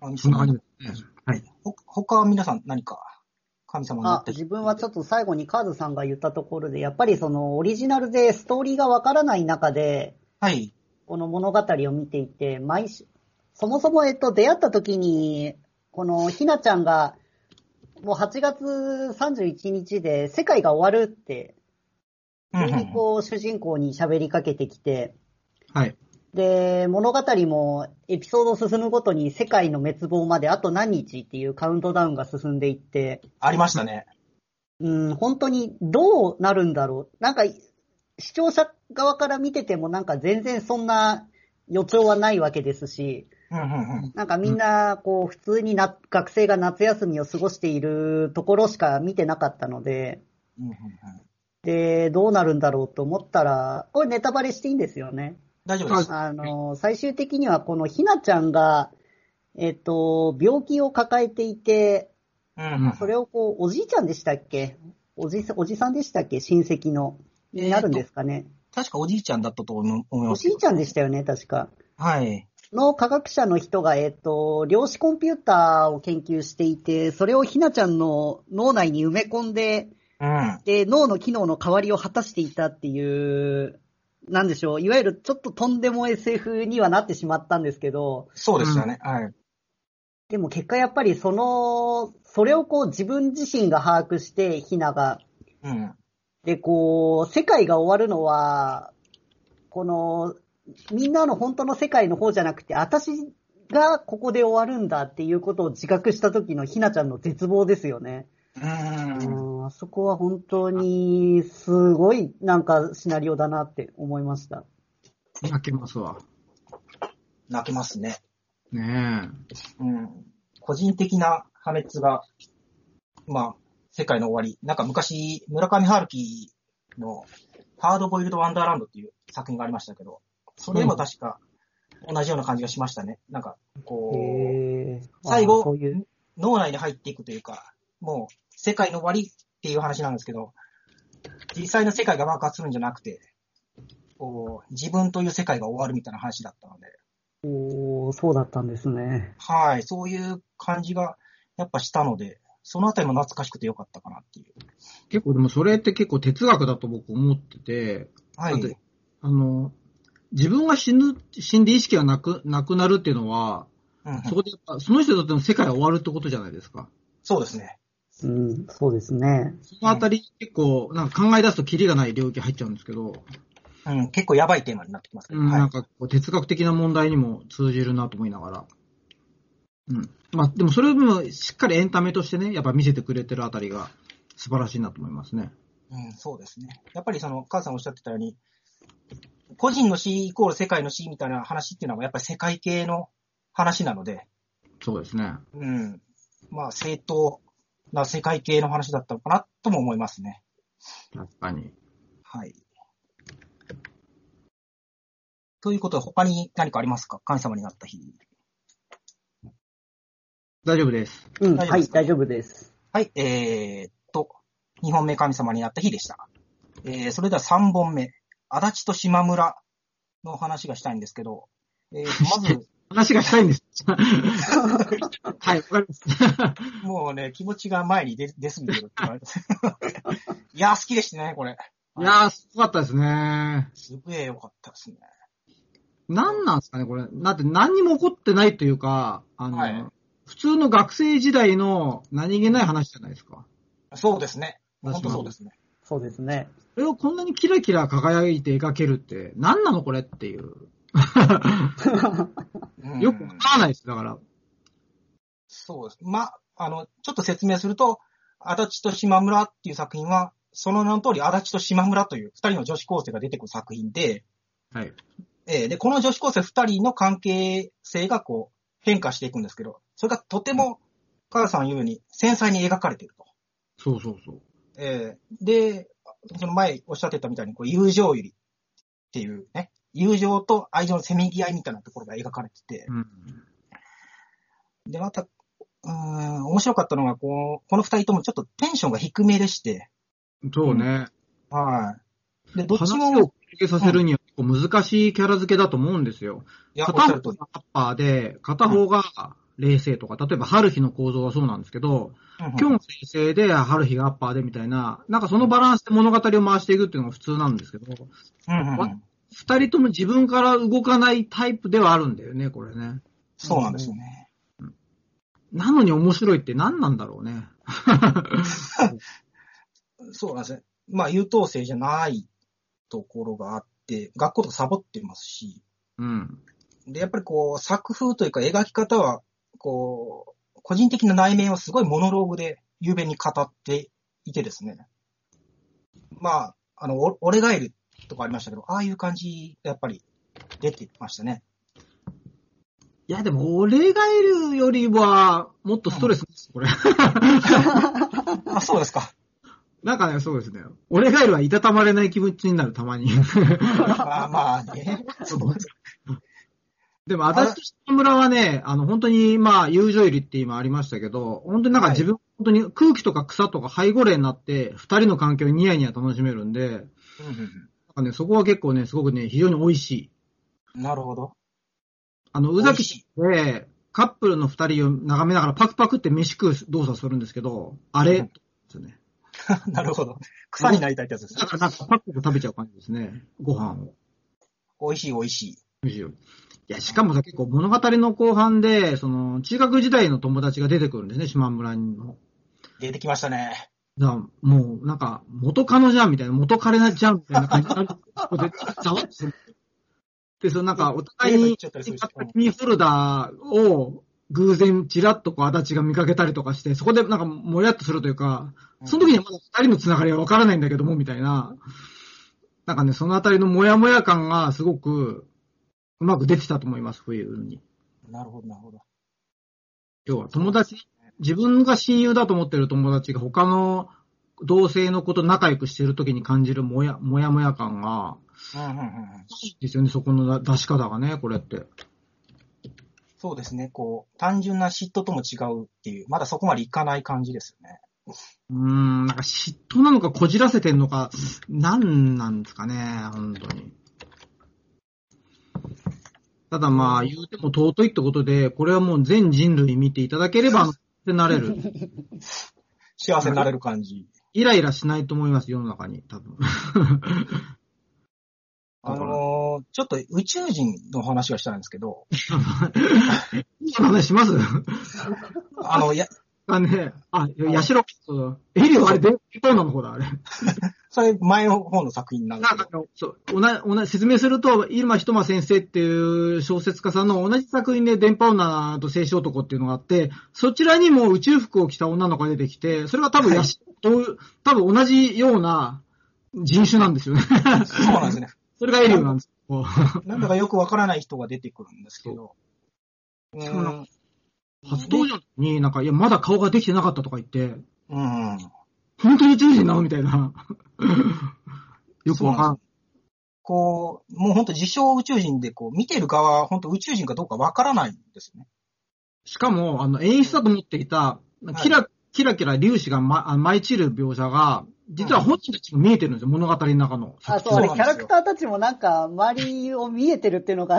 Speaker 1: あ
Speaker 2: そんな感じですね。はい。
Speaker 1: ほ他は皆さん何か神様になっ、た
Speaker 3: あ自分はちょっと最後にカーズさんが言ったところで、やっぱりそのオリジナルでストーリーがわからない中で、
Speaker 1: はい。
Speaker 3: この物語を見ていて、毎週、そもそも、えっと、出会った時に、このひなちゃんが、もう8月31日で世界が終わるって、急にこう主人公に喋りかけてきて、
Speaker 2: はい。
Speaker 3: で、物語もエピソード進むごとに世界の滅亡まであと何日っていうカウントダウンが進んでいって、
Speaker 1: ありましたね。
Speaker 3: うん、本当にどうなるんだろう。なんか、視聴者側から見ててもなんか全然そんな予兆はないわけですし。なんかみんな、こう、普通にな、学生が夏休みを過ごしているところしか見てなかったので、で、どうなるんだろうと思ったら、これネタバレしていいんですよね。
Speaker 1: 大丈夫です。
Speaker 3: あの、最終的にはこのひなちゃんが、えっと、病気を抱えていて、それをこう、おじいちゃんでしたっけ？おじさん、おじさんでしたっけ？親戚の。になるんですかね。
Speaker 1: 確かおじいちゃんだったと思います。
Speaker 3: じいちゃんでしたよね、確か。
Speaker 1: はい。
Speaker 3: の科学者の人が、えっと、量子コンピューターを研究していて、それをひなちゃんの脳内に埋め込んで、
Speaker 1: うん。
Speaker 3: で、脳の機能の代わりを果たしていたっていう、なんでしょう、いわゆるちょっととんでも SF にはなってしまったんですけど、
Speaker 1: そうですよね。はい。
Speaker 3: でも結果やっぱりその、それをこう自分自身が把握して、ひなが、
Speaker 1: うん。
Speaker 3: で、こう、世界が終わるのは、この、みんなの本当の世界の方じゃなくて、私がここで終わるんだっていうことを自覚した時のひなちゃんの絶望ですよね。
Speaker 1: うん。
Speaker 3: うん、あそこは本当に、すごいなんかシナリオだなって思いました。
Speaker 2: 泣けますわ。
Speaker 1: 泣けますね。
Speaker 2: ね
Speaker 1: うん。個人的な破滅が、まあ、世界の終わり。なんか昔、村上春樹のハードボイルドワンダーランドっていう作品がありましたけど、それも確か同じような感じがしましたね。なんか、こう、最後
Speaker 3: ういう。
Speaker 1: 脳内に入っていくというか、もう世界の終わりっていう話なんですけど、実際の世界が爆発するんじゃなくて、こう、自分という世界が終わるみたいな話だったので、
Speaker 3: おー、そうだったんですね。
Speaker 1: はい、そういう感じがやっぱしたので、そのあたりも懐かしくてよかったかなっていう。
Speaker 2: 結構でもそれって結構哲学だと僕思ってて、
Speaker 1: はい。
Speaker 2: あの、自分が死ぬ、死んで意識がなく、なくなるっていうのは、
Speaker 1: うんうん
Speaker 2: そこでその人にとっての世界が終わるってことじゃないですか。
Speaker 1: そうですね。
Speaker 3: うん、そうですね。
Speaker 2: そのあたり結構、なんか考え出すとキリがない領域入っちゃうんですけど、
Speaker 1: うん、結構やばいテーマになってきますね。
Speaker 2: うん、
Speaker 1: はい
Speaker 2: なんかこう哲学的な問題にも通じるなと思いながら。うん。まあ、でもそれをもしっかりエンタメとしてね、やっぱ見せてくれてるあたりが素晴らしいなと思いますね。
Speaker 1: うん、そうですね。やっぱりその、母さんおっしゃってたように、個人の死イコール世界の死みたいな話っていうのはやっぱり世界系の話なので、
Speaker 2: そうですね。
Speaker 1: うん。まあ、正当な世界系の話だったのかなとも思いますね。
Speaker 2: 確かに。
Speaker 1: はい。ということで、他に何かありますか？神様になった日。
Speaker 2: 大丈夫です。
Speaker 3: うん、はい、大丈夫です。
Speaker 1: はい、えーっと、2本目神様になった日でした。えー、それでは3本目、足立と島村の話がしたいんですけど、えー、まず、
Speaker 2: 話がしたいんです。はい、わかります。
Speaker 1: もうね、気持ちが前に出出すぎてるって言われて いやー、好きでしたね、これ。
Speaker 2: いやー、すごかったですね。
Speaker 1: すげえ良かったですね。
Speaker 2: 何なんですかね、これ。だって何にも起こってないというか、あの、
Speaker 1: はい
Speaker 2: 普通の学生時代の何気ない話じゃないですか。
Speaker 1: そうですね。本当そうですね。
Speaker 3: そうですね。
Speaker 2: それをこんなにキラキラ輝いて描けるって、何なのこれっていう。
Speaker 1: うん
Speaker 2: よくわからないです、だから。
Speaker 1: そうです。ま、あの、ちょっと説明すると、足立と島村っていう作品は、その名の通り、足立と島村という二人の女子高生が出てくる作品で、
Speaker 2: はい。
Speaker 1: えーで、この女子高生二人の関係性がこう、変化していくんですけど、それがとても、母さん言うように、繊細に描かれていると。
Speaker 2: そうそうそう。
Speaker 1: えーで、その前おっしゃってたみたいに、こう、友情ゆりっていうね、友情と愛情のせめぎ合いみたいなところが描かれてて、
Speaker 2: うん。
Speaker 1: で、また、うーん、面白かったのが、こう、この二人ともちょっとテンションが低めでして、
Speaker 2: そうね。
Speaker 1: はい。で、どっち
Speaker 2: 話を
Speaker 1: も、
Speaker 2: 受けさせるには難しいキャラ付けだと思うんですよ。片。方がアッパーで、片方が冷静とか、例えば春日の構造はそうなんですけど、今日も冷静で春日がアッパーでみたいな、なんかそのバランスで物語を回していくっていうのが普通なんですけど、
Speaker 1: うんうんうん
Speaker 2: 二人とも自分から動かないタイプではあるんだよね、これね。
Speaker 1: そうなんですよね。
Speaker 2: なのに面白いって何なんだろうね。
Speaker 1: そうなんですね。まあ、優等生じゃないところがあって、学校とかサボってますし、
Speaker 2: うん。
Speaker 1: で、やっぱりこう、作風というか描き方は、こう、個人的な内面をすごいモノローグで雄弁に語っていてですね。まあ、あの、お俺がいるとかありましたけど、ああいう感じ、やっぱり出てましたね。
Speaker 2: いや、でも俺がいるよりは、もっとストレスです、これ。
Speaker 1: あ、そうですか。
Speaker 2: なんかね、そうですね。俺がいるはいたたまれない気持ちになる、たまに。
Speaker 1: まあまあね。で
Speaker 2: も、足立と島村はね、あの、本当に、まあ、友情入りって今ありましたけど、本当になんか自分、本当に空気とか草とか背後霊になって、二人の関係をニヤニヤ楽しめるんで、なん
Speaker 1: うん
Speaker 2: かね、そこは結構ね、すごくね、非常に美味しい。
Speaker 1: うんなるほど。
Speaker 2: あの、宇崎市で、カップルの二人を眺めながらパクパクって飯食う動作するんですけど、あれ、
Speaker 1: うん
Speaker 2: ですよね。
Speaker 1: なるほど。草になりたいってやつですね
Speaker 2: だからなんかパクパク食べちゃう感じですね。ご飯を。
Speaker 1: 美味しい美味しい。
Speaker 2: むしろ。いや、しかもさ、結構物語の後半で、その、中学時代の友達が出てくるんですね、島村の。
Speaker 1: 出てきましたね。
Speaker 2: だもう、なんか、元カノじゃんみたいな、元彼なじゃんみたいな感じざわっとする。で、そのなんか、お互いに
Speaker 1: デート行っちゃったりするし
Speaker 2: 買ったキーホルダーを、偶然、ちらっとこう、足立が見かけたりとかして、そこでなんか、もやっとするというか、その時にはまだ二人のつながりはわからないんだけども、みたいな。なんかね、そのあたりのモヤモヤ感がすごく、うまく出てたと思います、冬に。
Speaker 1: なるほど、なるほど。
Speaker 2: 要は友達、自分が親友だと思ってる友達が他の同性の子と仲良くしてる時に感じるもや、もやもや感が、
Speaker 1: うんうんうんうん。
Speaker 2: いいですよね、そこの出し方がね、これって。
Speaker 1: そうですね。こう、単純な嫉妬とも違うっていう、まだそこまでいかない感じですよね。
Speaker 2: うーん、なんか嫉妬なのかこじらせてんのか、なんなんですかね、本当に。ただまあ、言うても尊いってことで、これはもう全人類見ていただければ、ってなれる。
Speaker 1: 幸せになれる感じ。
Speaker 2: イライラしないと思います、世の中に、多分。
Speaker 1: あのーちょっと宇宙人の話がしたいんですけど、
Speaker 2: いい話します？
Speaker 1: あの、や、
Speaker 2: あね、あ、ヤシロ、エリオあれ、デンパウナの方だ、あれ。
Speaker 1: それ前の方の作品なんですけど、
Speaker 2: なんか、そう、おな、おな、説明すると、入間ひとま先生っていう小説家さんの同じ作品で電波女と聖書男っていうのがあって、そちらにも宇宙服を着た女の子が出てきて、それが多分ヤシ、と多分同じような人種なんですよね。
Speaker 1: そうなんですね。
Speaker 2: それがエリオなんですよ。
Speaker 1: なんだかよくわからない人が出てくるんですけど、うん、
Speaker 2: 初登場になんか、いや、まだ顔ができてなかったとか言って、
Speaker 1: うん。
Speaker 2: 本当に宇宙人なのみたいな。よくわかんない。
Speaker 1: こう、もう本当自称宇宙人で、こう、見てる側は本当宇宙人かどうかわからないんですよね。
Speaker 2: しかも、あの、演出だと思っていた、キラ、キラキラ粒子が、ま、あ舞い散る描写が、実は本人たちも見えてるんですよ、物語の中の。
Speaker 3: あ、そう、
Speaker 1: そう
Speaker 3: あれ、
Speaker 1: なんですよ
Speaker 3: キャラクターたちもなんか、周りを見えてるっていうのが、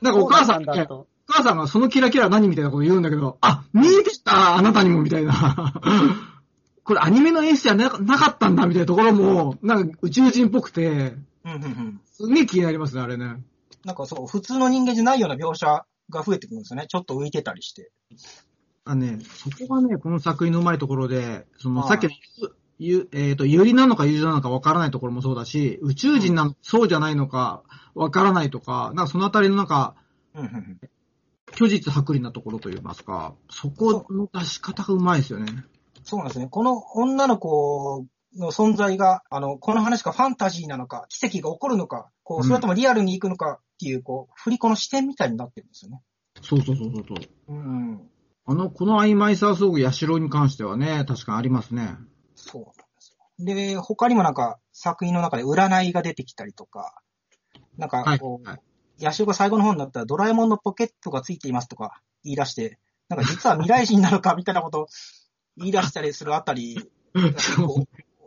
Speaker 2: なんかお母さん
Speaker 3: だと。
Speaker 2: お母さんがそのキラキラ何みたいなこと言うんだけど、あ、見えてきたあなたにもみたいな。これアニメの演出じゃななかったんだみたいなところも、なんか宇宙人っぽくて、
Speaker 1: うんうんうん。
Speaker 2: すげえ気になりますね、あれね。
Speaker 1: なんかそう、普通の人間じゃないような描写が増えてくるんですよね。ちょっと浮いてたりして。
Speaker 2: あね、そこがね、この作品のうまいところで、その、
Speaker 1: はい
Speaker 2: さっきのゆ、ゆえっ、と、ユリなのかユリなのかわからないところもそうだし、宇宙人なの、そうじゃないのかわからないとか、なんかそのあたりのなんか、
Speaker 1: うんうんうん。
Speaker 2: 虚実薄利なところといいますか、そこの出し方がうまいですよね。
Speaker 1: そうなんですね。この女の子の存在が、あの、この話がファンタジーなのか、奇跡が起こるのか、こう、
Speaker 2: うん
Speaker 1: それともリアルに行くのかっていう、こう、振り子の視点みたいになってるんですよね。
Speaker 2: そうそうそうそうそう。
Speaker 1: うん。
Speaker 2: あの、この曖昧さはすごく社に関してはね、確かにありますね。
Speaker 1: そうなんですよ。で、他にもなんか、作品の中で占いが出てきたりとか、なんか
Speaker 2: はい。
Speaker 1: こう、
Speaker 2: はい
Speaker 1: ヤシロが最後の方になったらドラえもんのポケットがついていますとか言い出して、なんか実は未来人なのかみたいなことを言い出したりするあたり、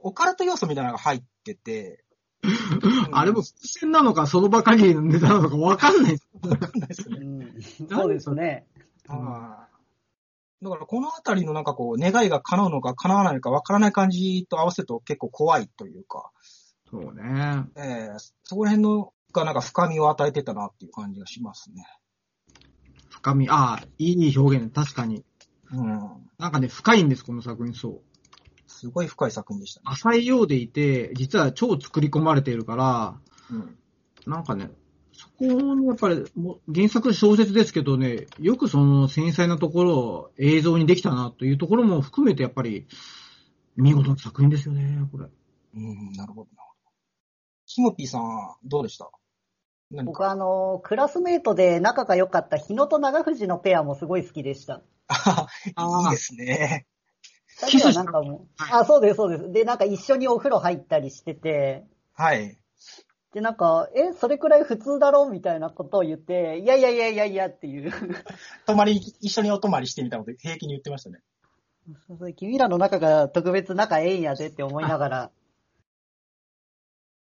Speaker 1: オカルト要素みたいなのが入ってて、
Speaker 2: あれも伏線なのか、その場限りのネタなのかわかんないです。
Speaker 1: わかんないです
Speaker 3: う
Speaker 1: ね。
Speaker 3: ん、そうですね。
Speaker 1: だからこのあたりのなんかこう、願いが叶うのか叶わないのかわからない感じと合わせると結構怖いというか、
Speaker 2: そうね。
Speaker 1: ええそこら辺のがなんか深みを与えてたなっていう感じがしますね。
Speaker 2: 深み、ああ、いい表現、確かに。
Speaker 1: うん。
Speaker 2: なんかね、深いんです、この作品、そう。
Speaker 1: すごい深い作品でしたね。
Speaker 2: 浅いようでいて、実は超作り込まれているから、
Speaker 1: うん。
Speaker 2: なんかね、そこのやっぱり、もう原作小説ですけどね、よくその繊細なところを映像にできたなというところも含めて、やっぱり、見事な作品ですよね、これ。
Speaker 1: うん、なるほどな。キモピーさんはどうでした？何
Speaker 3: 僕
Speaker 1: か。
Speaker 3: あの、クラスメイトで仲が良かった日野と長藤のペアもすごい好きでした。
Speaker 1: あ
Speaker 2: あー
Speaker 1: いいですね。
Speaker 3: 二人はなんかもう、
Speaker 2: はい
Speaker 3: あ、そうです、そうです。で、なんか一緒にお風呂入ったりしてて、
Speaker 1: はい。
Speaker 3: で、なんか、え、それくらい普通だろみたいなことを言って、いやいやいやいやいやっていう。
Speaker 1: 泊まり、一緒にお泊まりしてみたこと平気に言ってましたね。
Speaker 3: そうそう君らの仲が特別仲ええんやでって思いながら。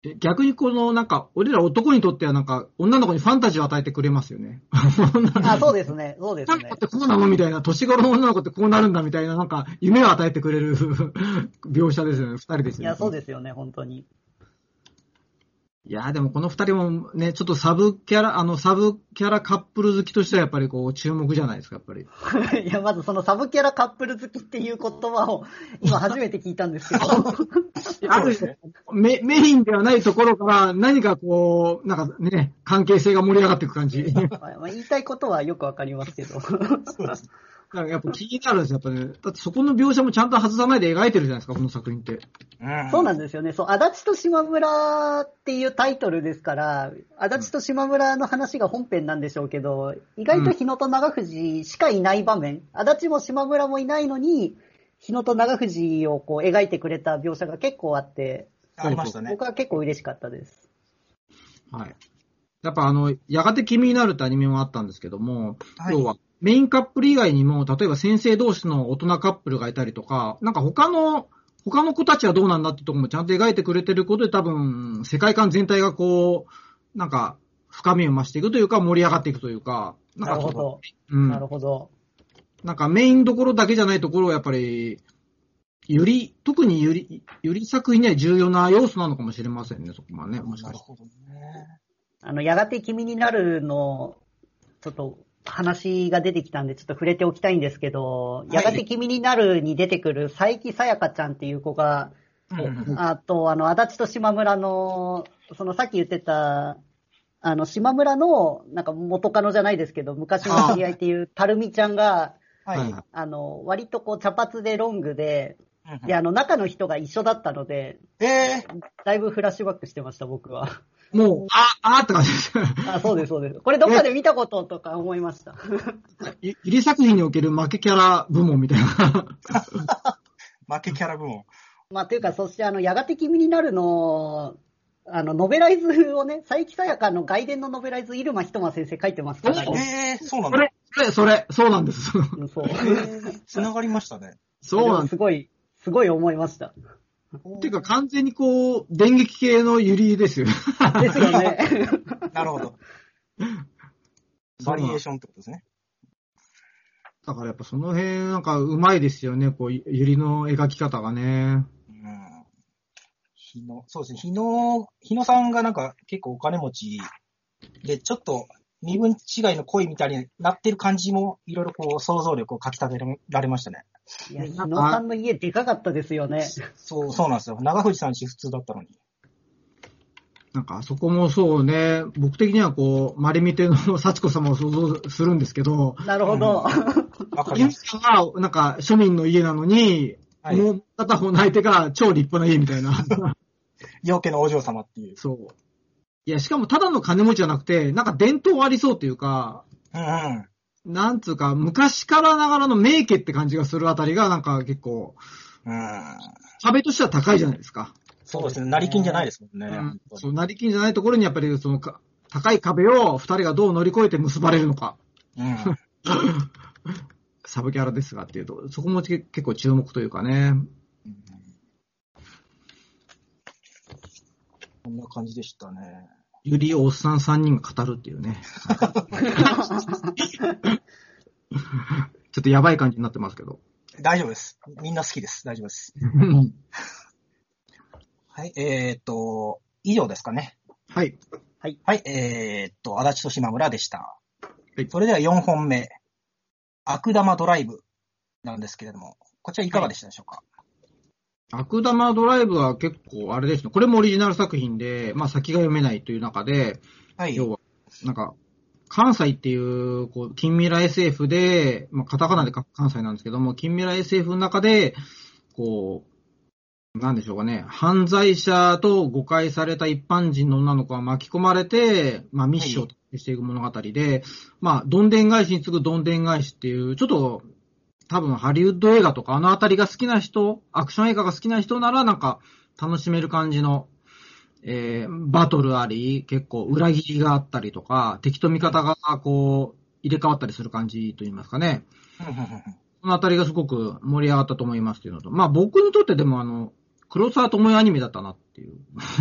Speaker 2: え逆にこの、なんか、俺ら男にとってはなんか、女の子にファンタジーを与えてくれますよね。
Speaker 3: あ、そうですね、そうですね
Speaker 2: 女の子っ。てこうなのみたいな、年頃の女の子ってこうなるんだみたいな、なんか、夢を与えてくれる 描写ですよね、二人ですよね。
Speaker 3: いや、そうですよね、本当に。
Speaker 2: いや、でもこの二人もね、ちょっとサブキャラ、あの、サブキャラカップル好きとしてはやっぱりこう、注目じゃないですか、やっぱり。
Speaker 3: いや、まずそのサブキャラカップル好きっていう言葉を今初めて聞いたんですけど。
Speaker 2: ある種、メメインではないところから、何かこう、なんかね、関係性が盛り上がっていく感じ。
Speaker 3: まあ言いたいことはよくわかりますけど。
Speaker 1: そうです。
Speaker 2: なんかやっぱ気になるんですよ、やっぱね。だってそこの描写もちゃんと外さないで描いてるじゃないですか、この作品って。
Speaker 1: うん。
Speaker 3: そうなんですよね。そう、足立と島村っていうタイトルですから、足立と島村の話が本編なんでしょうけど、意外と日野と長藤しかいない場面、足立も島村もいないのに、日野と長藤をこう描いてくれた描写が結構あって、
Speaker 1: ありましたね。
Speaker 3: 僕は結構嬉しかったです。
Speaker 2: はい。やっぱあの、やがて君になるってアニメもあったんですけども、
Speaker 1: はい
Speaker 2: 要はメインカップル以外にも、例えば先生同士の大人カップルがいたりとか、なんか他の、他の子たちはどうなんだってところもちゃんと描いてくれてることで多分、世界観全体がこう、なんか、深みを増していくというか、盛り上がっていくというか、
Speaker 3: なるほど。
Speaker 2: うん。
Speaker 3: なるほど。
Speaker 2: なんかメインどころだけじゃないところをやっぱり、より、特により、より作品には重要な要素なのかもしれませんね、そこはね、もしかして。
Speaker 1: なるほどね。
Speaker 3: あの、やがて君になるの、ちょっと話が出てきたんで、ちょっと触れておきたいんですけど、
Speaker 1: い。
Speaker 3: やがて君になるに出てくる佐伯さやかちゃんっていう子が、あと、あの、足立と島村の、そのさっき言ってた、あの、島村の、なんか元カノじゃないですけど、昔の知り合いっていう、たるみちゃんが、
Speaker 1: はい。
Speaker 2: はい
Speaker 3: あの、割とこう茶髪でロングで、で、あの、中の人が一緒だったので、
Speaker 1: え
Speaker 3: だいぶフラッシュバックしてました、僕は。
Speaker 2: もう、あ、あーって感じです。
Speaker 3: あ、そうです、そうです。これどっかで見たこととか思いました？
Speaker 2: ゆゆり作品における負けキャラ部門みたいな。
Speaker 1: ー、負けキャラ部門。
Speaker 3: まあ、というか、そして、あの、やがて君になるの、あの、ノベライズをね、佐伯さやかの外伝のノベライズ、入間ひとま先生書いてますからね。
Speaker 1: えー、そうなんだ。
Speaker 2: それ、それ、それ、そうなんです。
Speaker 3: うんそう。
Speaker 1: えー、繋がりましたね。
Speaker 2: そうなんです。
Speaker 3: すごい、すごい思いました。
Speaker 2: ていうか完全にこう、電撃系のユリですよ。
Speaker 3: ですよね。
Speaker 1: なるほど。バリエーションってことですね。
Speaker 2: だからやっぱその辺なんかうまいですよね、こう、ゆりの描き方がね。
Speaker 1: うん。日野、そうですね。日野、日野さんがなんか結構お金持ちで、ちょっと身分違いの恋みたいになってる感じも、いろいろこう想像力をかき立てられましたね。
Speaker 3: いや、日野さんの家でかかったですよね。
Speaker 1: そう、そうなんですよ。長藤さんち普通だったのに。
Speaker 2: なんかあそこもそうね、僕的にはこう、まれみての幸子様を想像するんですけど、
Speaker 3: なるほど。
Speaker 1: わかります。
Speaker 2: ゆみさんがなんか庶民の家なのに、
Speaker 1: はい。
Speaker 2: もう片方の相手が超立派な家みたいな。
Speaker 1: 陽家のお嬢様っていう。
Speaker 2: そう。いや、しかもただの金持ちじゃなくて、なんか伝統ありそうっていうか、
Speaker 1: うんうん。
Speaker 2: なんつうか、昔からながらの名家って感じがするあたりが、なんか結構、
Speaker 1: うん。
Speaker 2: 壁としては高いじゃないですか。
Speaker 1: そうですね。成金じゃないですもんね。
Speaker 2: うんそう、成金じゃないところにやっぱりそのか、高い壁を二人がどう乗り越えて結ばれるのか。
Speaker 1: うん。
Speaker 2: サブキャラですがっていうと、そこもけ結構注目というかね。
Speaker 1: こんな感じでしたね。
Speaker 2: ゆりおっさん三人が語るっていうね。ちょっとやばい感じになってますけど。
Speaker 1: 大丈夫です。みんな好きです。大丈夫です。はい。えーっと、以上ですかね。
Speaker 2: はい。
Speaker 1: はい。えーっと、足立と島村でした。
Speaker 2: はい
Speaker 1: それでは4本目。悪玉ドライブなんですけれども、こちらいかがでしたでしょうか、
Speaker 2: 悪玉ドライブは結構あれですね。これもオリジナル作品で、まあ先が読めないという中で、
Speaker 1: はい。
Speaker 2: 要は、なんか、関西っていう、こう、近未来 SF で、まあ、カタカナで関西なんですけども、近未来 SF の中で、こう、なんでしょうかね、犯罪者と誤解された一般人の女の子が巻き込まれて、まあ、ミッションしていく物語で、まあ、どんでん返しに次ぐどんでん返しっていう、ちょっと、多分ハリウッド映画とかあのあたりが好きな人、アクション映画が好きな人ならなんか楽しめる感じのえーバトルあり、結構裏切りがあったりとか、敵と味方がこう、入れ替わったりする感じといいますかね。そのあたりがすごく盛り上がったと思いますっていうのと、まあ僕にとってでもあの、黒沢智也アニメだったなっていう。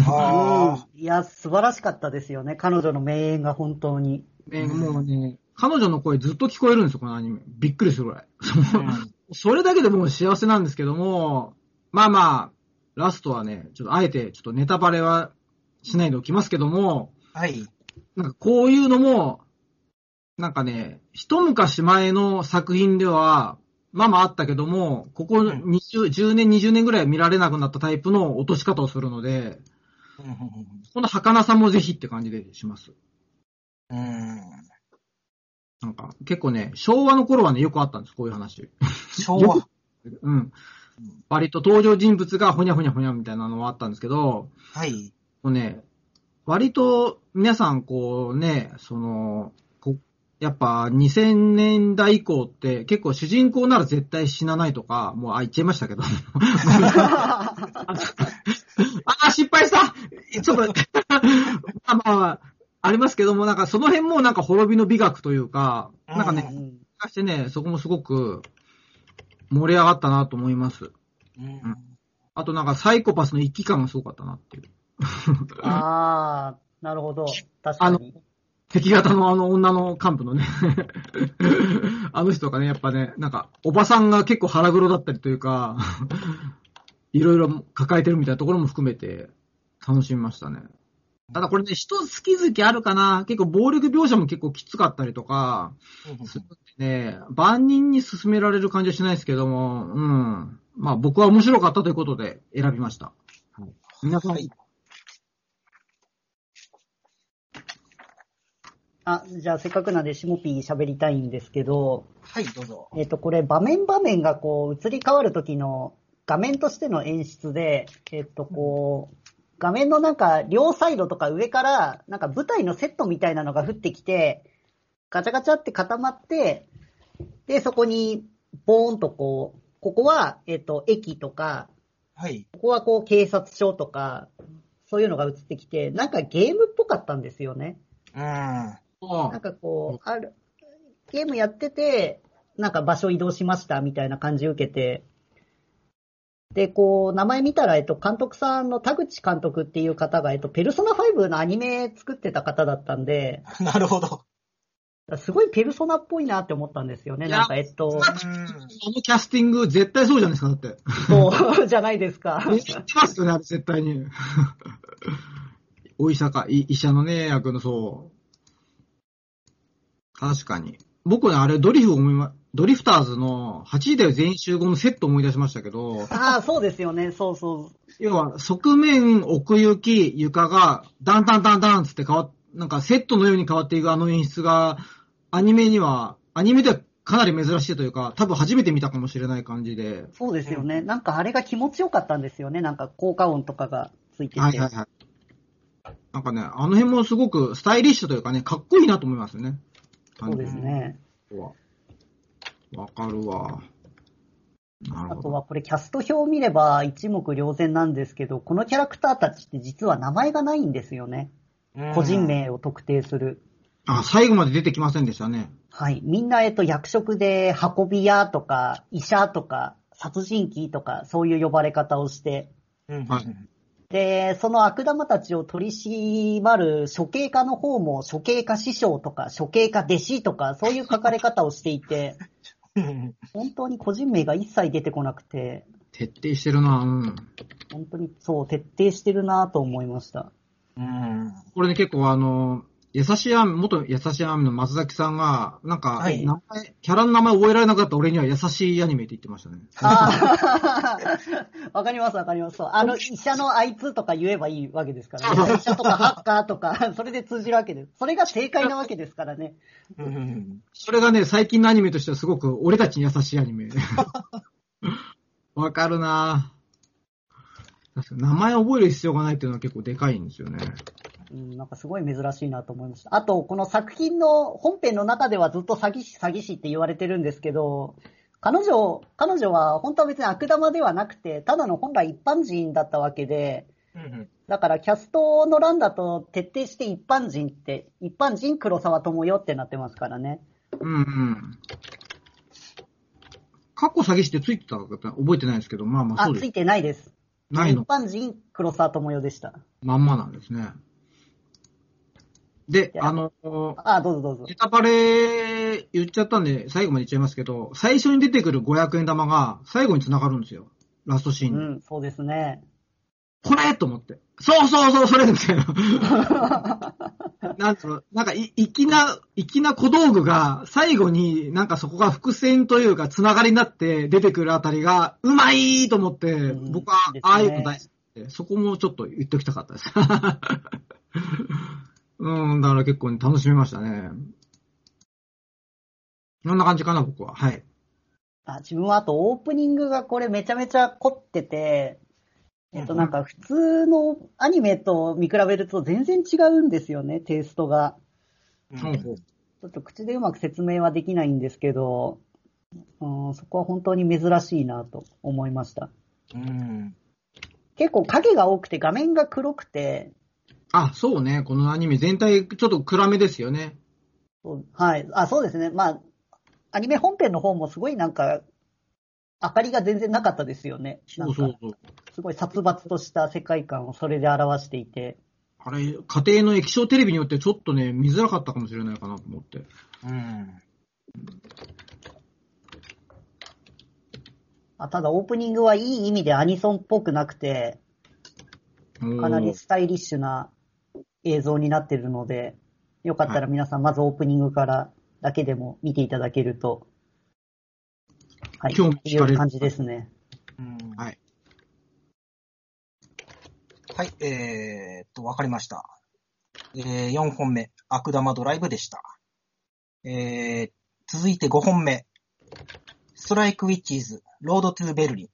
Speaker 1: あ
Speaker 3: うん いや、素晴らしかったですよね。彼女の名演が本当に。
Speaker 2: えーもうね、彼女の声ずっと聞こえるんですよ、このアニメ。びっくりするぐらい。それだけでもう幸せなんですけども、まあまあ、ラストはね、ちょっとあえてちょっとネタバレはしないでおきますけども、
Speaker 1: はい。
Speaker 2: なんかこういうのも、なんかね、一昔前の作品では、まあまああったけども、ここ
Speaker 1: ん
Speaker 2: 20、10年、20年ぐらい見られなくなったタイプの落とし方をするので、この儚さもぜひって感じでします。
Speaker 1: うん。
Speaker 2: なんか結構ね、昭和の頃はね、よくあったんです、こういう話。
Speaker 1: 昭和。
Speaker 2: うん。割と登場人物がほにゃほにゃほにゃみたいなのはあったんですけど、
Speaker 1: はい。
Speaker 2: もうね、割と皆さんこうね、その、こやっぱ2000年代以降って結構主人公なら絶対死なないとか、もうあ、言っちゃいましたけど。あ、失敗したちょっと、まあまあ、ありますけども、なんかその辺もなんか滅びの美学というか、なんかね、
Speaker 3: うん
Speaker 2: してね、そこもすごく盛り上がったなと思います。
Speaker 1: うん
Speaker 2: あとなんかサイコパスの一気感がすごかったなっていう。
Speaker 3: ああ、なるほど。確かに。
Speaker 2: 敵型のあの女の幹部のね あの人がね、やっぱね、なんか、おばさんが結構腹黒だったりというか、いろいろ抱えてるみたいなところも含めて、楽しみましたね。ただこれね、人好き好きあるかな。結構暴力描写も結構きつかったりとか、するんでね、万人に勧められる感じはしないですけども、うん。まあ僕は面白かったということで選びました。はい、皆さん、
Speaker 1: はい。
Speaker 3: あ、じゃあせっかくなんでシモピー喋りたいんですけど、
Speaker 1: はい、どうぞ。
Speaker 3: えっ、と、これ場面場面がこう移り変わる時の画面としての演出で、えっ、と、こう、画面のなんか両サイドとか上からなんか舞台のセットみたいなのが降ってきて、ガチャガチャって固まって、で、そこにボーンとこう、ここは、えっ、と、駅とか、
Speaker 1: はい。
Speaker 3: ここはこう警察署とか、そういうのが映ってきて、なんかゲームっぽかったんですよね。
Speaker 1: うん。
Speaker 3: なんかこう、ある、ゲームやってて、なんか場所移動しましたみたいな感じ受けて、で、こう、名前見たら、えっと、監督さんの田口監督っていう方が、えっと、ペルソナ5のアニメ作ってた方だったんで、
Speaker 1: なるほど。
Speaker 3: すごいペルソナっぽいなって思ったんですよね。
Speaker 2: いや
Speaker 3: なんか、えっと、
Speaker 1: うん。
Speaker 2: あのキャスティング絶対そうじゃないですか、だって。
Speaker 3: そう、じゃないですか。
Speaker 2: 知ってますよね、あれ絶対に。お医者か、い医者のね、役のそう。確かに。僕ね、あれドリフ思いま、ドリフターズの8時台全員集合のセット思い出しましたけど、
Speaker 3: ああ、そうですよね。そうそう。
Speaker 2: 要は側面、奥行き、床が、ダンダンダンダンつって変わっ、なんかセットのように変わっていくあの演出が、アニメには、アニメではかなり珍しいというか、多分初めて見たかもしれない感じで。
Speaker 3: そうですよね。なんかあれが気持ちよかったんですよね。なんか効果音とかがついてて。
Speaker 2: はいはいはい。なんかね、あの辺もすごくスタイリッシュというかね、かっこいいなと思いますよね。
Speaker 3: そうですね。
Speaker 2: わわかるわ。
Speaker 3: あとはこれキャスト表を見れば一目瞭然なんですけど、このキャラクターたちって実は名前がないんですよね。個人名を特定する。
Speaker 2: あ、最後まで出てきませんでしたね。
Speaker 3: はい。みんな、えっと、役職で運び屋とか、医者とか、殺人鬼とか、そういう呼ばれ方をして、
Speaker 1: うん。
Speaker 2: はい
Speaker 3: で、その悪玉たちを取り締まる処刑家の方も、処刑家師匠とか、処刑家弟子とか、そういう書かれ方をしていて、
Speaker 1: うん。
Speaker 3: 本当に個人名が一切出てこなくて、
Speaker 2: 徹底してるなうん。
Speaker 3: 本当にそう、徹底してるなと思いました。
Speaker 1: うん。
Speaker 2: これね、結構あの、優しい雨、元優しい雨の松崎さんが、なんか、
Speaker 1: はい
Speaker 2: 名前、キャラの名前覚えられなかった俺には優しいアニメって言ってましたね。
Speaker 3: ああ、わかりますわかります。そうあの、医者のあいつとか言えばいいわけですからね。医者とかハッカーとか、それで通じるわけです。それが正解なわけですからね。
Speaker 1: うん。
Speaker 2: それがね、最近のアニメとしてはすごく俺たちに優しいアニメ。わかるな確かに名前覚える必要がないっていうのは結構でかいんですよね。
Speaker 3: うん、なんかすごい珍しいなと思いました。あと、この作品の本編の中ではずっと詐欺師、詐欺師って言われてるんですけど、彼女、彼女は本当は別に悪玉ではなくて、ただの本来一般人だったわけで、
Speaker 1: うん。
Speaker 3: だからキャストの欄だと徹底して一般人って、一般人黒沢智代ってなってますからね。
Speaker 2: うんうん。過去詐欺師ってついてたか覚えてないですけど、まあまあ
Speaker 3: あ
Speaker 2: そう、です。
Speaker 3: ついてないです。一
Speaker 2: ないの。
Speaker 3: 般人黒沢智代でした。
Speaker 2: まんまなんですね。であの、
Speaker 3: あ、どうぞどうぞ
Speaker 2: ネ。タバレ言っちゃったんで、最後まで言っちゃいますけど、最初に出てくる500円玉が最後に繋がるんですよ。ラストシーンに。
Speaker 3: うん、そうですね。
Speaker 2: これと思って。そうそうそう、それみたいな。なんつうの、なんかい、粋な、粋な小道具が、最後になんかそこが伏線というか、つながりになって出てくるあたりが、うまいと思って、
Speaker 3: うん
Speaker 2: 僕はああいうの大好きで、そこもちょっと言っておきたかったです。うん、だから結構ね楽しみましたね。こんな感じかな、僕は。はい。
Speaker 3: あ自分はあとオープニングがこれめちゃめちゃ凝ってて、えっとなんか普通のアニメと見比べると全然違うんですよね、テイストが。
Speaker 1: うん
Speaker 3: ちょっと口でうまく説明はできないんですけど、うん、そこは本当に珍しいなと思いました。
Speaker 1: うん。
Speaker 3: 結構影が多くて画面が黒くて、
Speaker 2: あ、そうね。このアニメ全体ちょっと暗めですよね。
Speaker 3: はい。あ、そうですね。まあ、アニメ本編の方もすごいなんか、明かりが全然なかったですよね。
Speaker 2: そうそうそう。
Speaker 3: すごい殺伐とした世界観をそれで表していて。
Speaker 2: あれ、家庭の液晶テレビによってちょっとね、見づらかったかもしれないかなと思って。
Speaker 1: うん。
Speaker 3: あただオープニングはいい意味でアニソンっぽくなくて、かなりスタイリッシュな映像になってるので、よかったら皆さんまずオープニングからだけでも見ていただけると、はい、
Speaker 2: 興味惹かれる
Speaker 3: う感じですね。
Speaker 1: うん
Speaker 2: はい。
Speaker 1: はい、えーっと、わかりました。えー、4本目、悪玉ドライブでした。えー、続いて5本目、ストライクウィッチーズ、 Road to Berlin。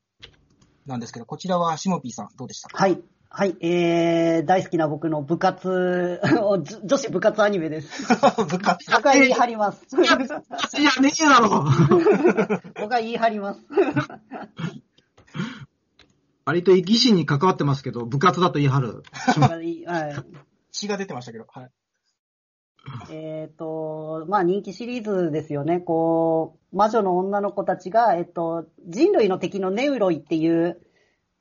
Speaker 1: なんですけど、こちらはシモピーさん、どうでしたか？
Speaker 3: はい。はい、えー、大好きな僕の部活、女女子部活アニメです。
Speaker 1: 部活。
Speaker 3: 僕は言い張ります。
Speaker 2: いや、ねえだろ。
Speaker 3: 僕は言い張ります。
Speaker 2: 割と生死に関わってますけど、部活だと言い張る。
Speaker 3: はい。
Speaker 1: 血が出てましたけど、はい。
Speaker 3: えっ、と、まあ人気シリーズですよね。こう、魔女の女の子たちが、えっと、人類の敵のネウロイっていう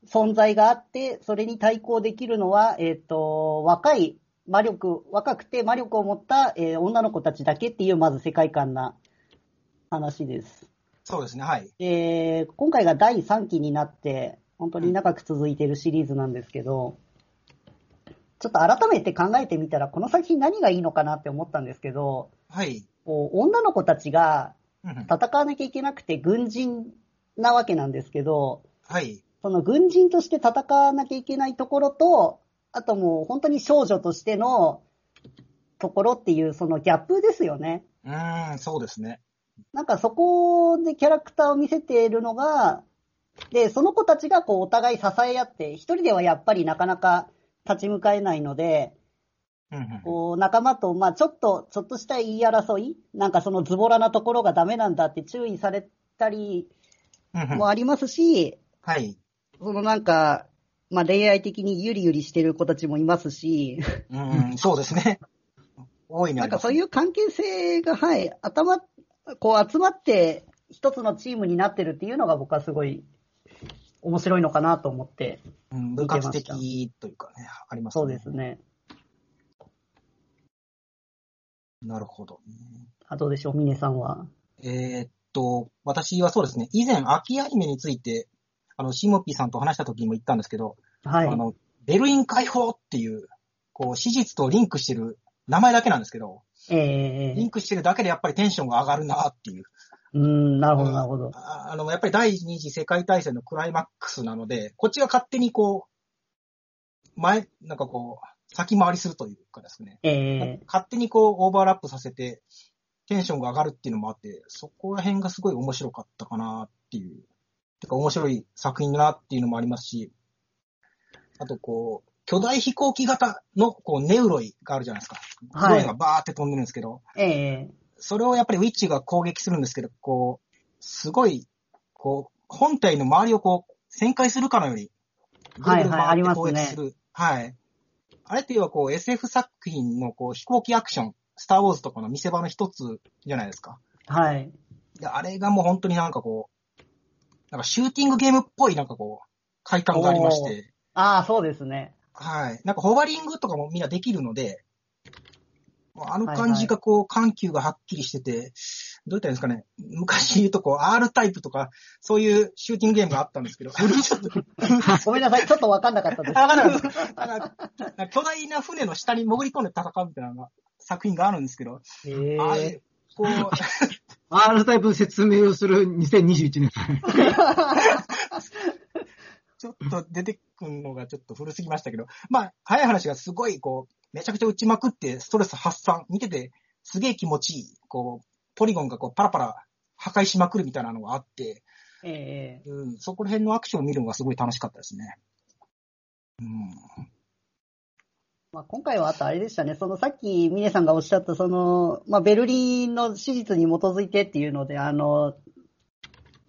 Speaker 3: 存在があって、それに対抗できるのは、えっ、と、若い魔力、若くて魔力を持った、えー女の子たちだけっていう、まず世界観な話です。
Speaker 1: そうですね、はい。
Speaker 3: えー今回が第3期になって、本当に長く続いているシリーズなんですけど、ちょっと改めて考えてみたら、この作品何がいいのかなって思ったんですけど、
Speaker 1: はい。
Speaker 3: こう女の子たちが
Speaker 1: うんうん
Speaker 3: 戦わなきゃいけなくて軍人なわけなんですけど、
Speaker 1: はい。
Speaker 3: その軍人として戦わなきゃいけないところと、あともう本当に少女としてのところっていうそのギャップですよね。
Speaker 1: うーん、そうですね。
Speaker 3: なんかそこでキャラクターを見せているのが、で、その子たちがこうお互い支え合って、一人ではやっぱりなかなか立ち向かえないので、
Speaker 1: うんうん
Speaker 3: こう仲間と、まあちょっと、ちょっとした言い争いなんかそのズボラなところがダメなんだって注意されたりもありますし、
Speaker 1: はい。
Speaker 3: そのなんか、まあ恋愛的にゆりゆりしてる子たちもいますし、
Speaker 1: うん、そうですね。大いにあります。
Speaker 3: なんかそういう関係性が、はい、頭、こう集まって一つのチームになってるっていうのが僕はすごい面白いのかなと思って、
Speaker 1: うん、部活的というかね、ありますね。
Speaker 3: そうですね。
Speaker 1: なるほど。
Speaker 3: あどうでしょう、峰さんは。
Speaker 1: えーっと、私はそうですね、以前、秋アニメについて、あの、シモピーさんと話した時にも言ったんですけど、
Speaker 3: はい。
Speaker 1: あの、ベルリン解放っていう、こう、史実とリンクしてる名前だけなんですけど、
Speaker 3: ええ
Speaker 1: リンクしてるだけでやっぱりテンションが上がるなっていう。
Speaker 3: うん、なるほど、なるほど。
Speaker 1: ああの、やっぱり第二次世界大戦のクライマックスなので、こっちが勝手にこう、前、なんかこう、先回りするというかですね。
Speaker 3: ええ
Speaker 1: 勝手にこう、オーバーラップさせて、テンションが上がるっていうのもあって、そこら辺がすごい面白かったかなっていう。てか面白い作品だなっていうのもありますし、あとこう、巨大飛行機型のこうネウロイがあるじゃないですか。
Speaker 3: はい
Speaker 1: 黒いがバーって飛んでるんですけど、
Speaker 3: ええ
Speaker 1: それをやっぱりウィッチが攻撃するんですけど、こう、すごい、こう、本体の周りをこう、旋回するかのように、ぐるぐる
Speaker 3: はいはいありますね。
Speaker 1: はい。あれっていうのはこう SF 作品のこう飛行機アクション、スターウォーズとかの見せ場の一つじゃないですか。
Speaker 3: はい。
Speaker 1: で、あれがもう本当になんかこう、なんかシューティングゲームっぽいなんかこう、快感がありまして、
Speaker 3: ああ、そうですね。
Speaker 1: はい。なんかホバリングとかもみんなできるので、あの感じがこう、緩急がはっきりしてて、どういったらいいんですかね。昔言うとこう、R タイプとか、そういうシューティングゲームがあったんですけど、
Speaker 3: ごめんなさい、ちょっとわかんなかったです。
Speaker 1: あ、わかんないです。なんか巨大な船の下に潜り込んで戦うみたいな作品があるんですけど、
Speaker 3: え
Speaker 1: ああい
Speaker 3: え
Speaker 1: う、こう、
Speaker 2: R タイプの説明をする2021年。
Speaker 1: ちょっと出てくるのがちょっと古すぎましたけど、まあ、早い話がすごい、こう、めちゃくちゃ打ちまくって、ストレス発散、見てて、すげえ気持ちいい、こう、ポリゴンがこう、パラパラ破壊しまくるみたいなのがあって、
Speaker 3: ええ
Speaker 1: うん、そこら辺のアクションを見るのがすごい楽しかったですね。うん。
Speaker 3: まあ、今回はあとあれでしたね、そのさっき峰さんがおっしゃった、その、まあ、ベルリンの史実に基づいてっていうので、あの、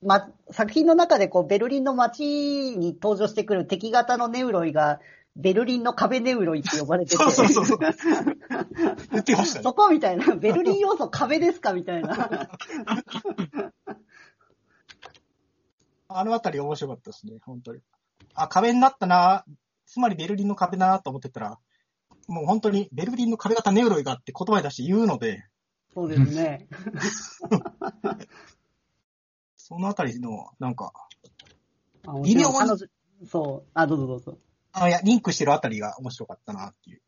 Speaker 3: ま、作品の中でこう、ベルリンの街に登場してくる敵型のネウロイが、ベルリンの壁ネウロイって呼ばれてて、
Speaker 1: そうそうそうそう。言ってましたね。
Speaker 3: そこみたいな、ベルリン要素壁ですかみたいな。
Speaker 1: あのあたり面白かったですね、本当に。あ、壁になったな、つまりベルリンの壁だなと思ってたら、もう本当にベルリンの壁型ネウロイがって言葉に出して言うので、
Speaker 3: そうですね。
Speaker 1: そのあたりの、なんか、
Speaker 3: あ
Speaker 1: 微妙に
Speaker 3: そう。あ、どうぞどうぞ。
Speaker 1: あ、いや、リンクしてるあたりが面白かったなっていう。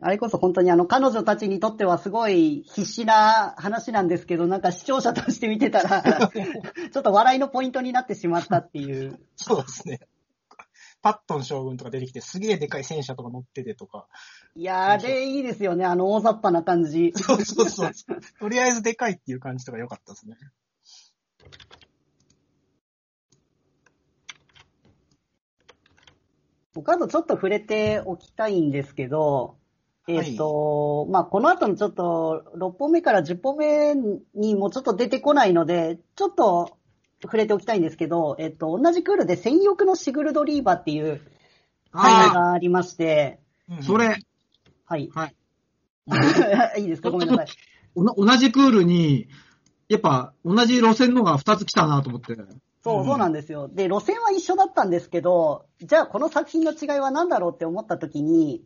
Speaker 3: あれこそ本当にあの、彼女たちにとってはすごい必死な話なんですけど、なんか視聴者として見てたら、ちょっと笑いのポイントになってしまったっていう。
Speaker 1: そうですね。パットン将軍とか出てきて、すげえでかい戦車とか乗っててとか。
Speaker 3: いやー、あれいいですよね、あの大雑把な感じ。
Speaker 1: そうそうそう。とりあえずでかいっていう感じとか良かったですね。
Speaker 3: 僕あとちょっと触れておきたいんですけど、えっ、と、まあ、この後のちょっと6本目から10本目にもちょっと出てこないので、ちょっと触れておきたいんですけど、えっ、と、同じクールで専用のシグルドリーバーっていう会
Speaker 2: あ
Speaker 3: がありまして、
Speaker 1: うん
Speaker 2: それ、
Speaker 3: はい。
Speaker 2: はい。
Speaker 3: いいですか？ごめんなさい。
Speaker 2: おな同じクールに、やっぱ同じ路線のが2つ来たなと思って。
Speaker 3: そうう、
Speaker 1: ん
Speaker 3: そうなんですよ。で、路線は一緒だったんですけど、じゃあこの作品の違いは何だろうって思った時に、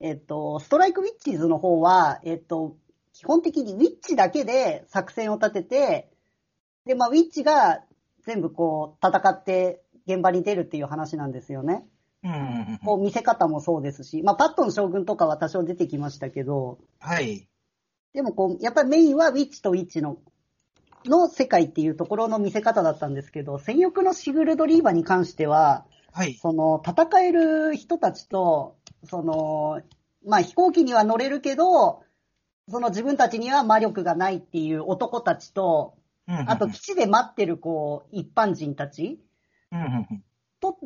Speaker 3: えっと、ストライクウィッチーズの方は、えっと、基本的にウィッチだけで作戦を立てて、で、まあ、ウィッチが全部こう、戦って現場に出るっていう話なんですよね。
Speaker 1: うん
Speaker 3: こう、見せ方もそうですし、まあ、パットン将軍とかは多少出てきましたけど、
Speaker 1: はい。
Speaker 3: でもこう、やっぱりメインはウィッチとウィッチの、の世界っていうところの見せ方だったんですけど、戦翼のシグルドリーバーに関しては、
Speaker 1: はい。
Speaker 3: その、戦える人たちと、その、まあ飛行機には乗れるけど、その自分たちには魔力がないっていう男たちと、
Speaker 1: うんうんうん
Speaker 3: あと基地で待ってるこう、一般人たち
Speaker 1: うんうんうん
Speaker 3: と、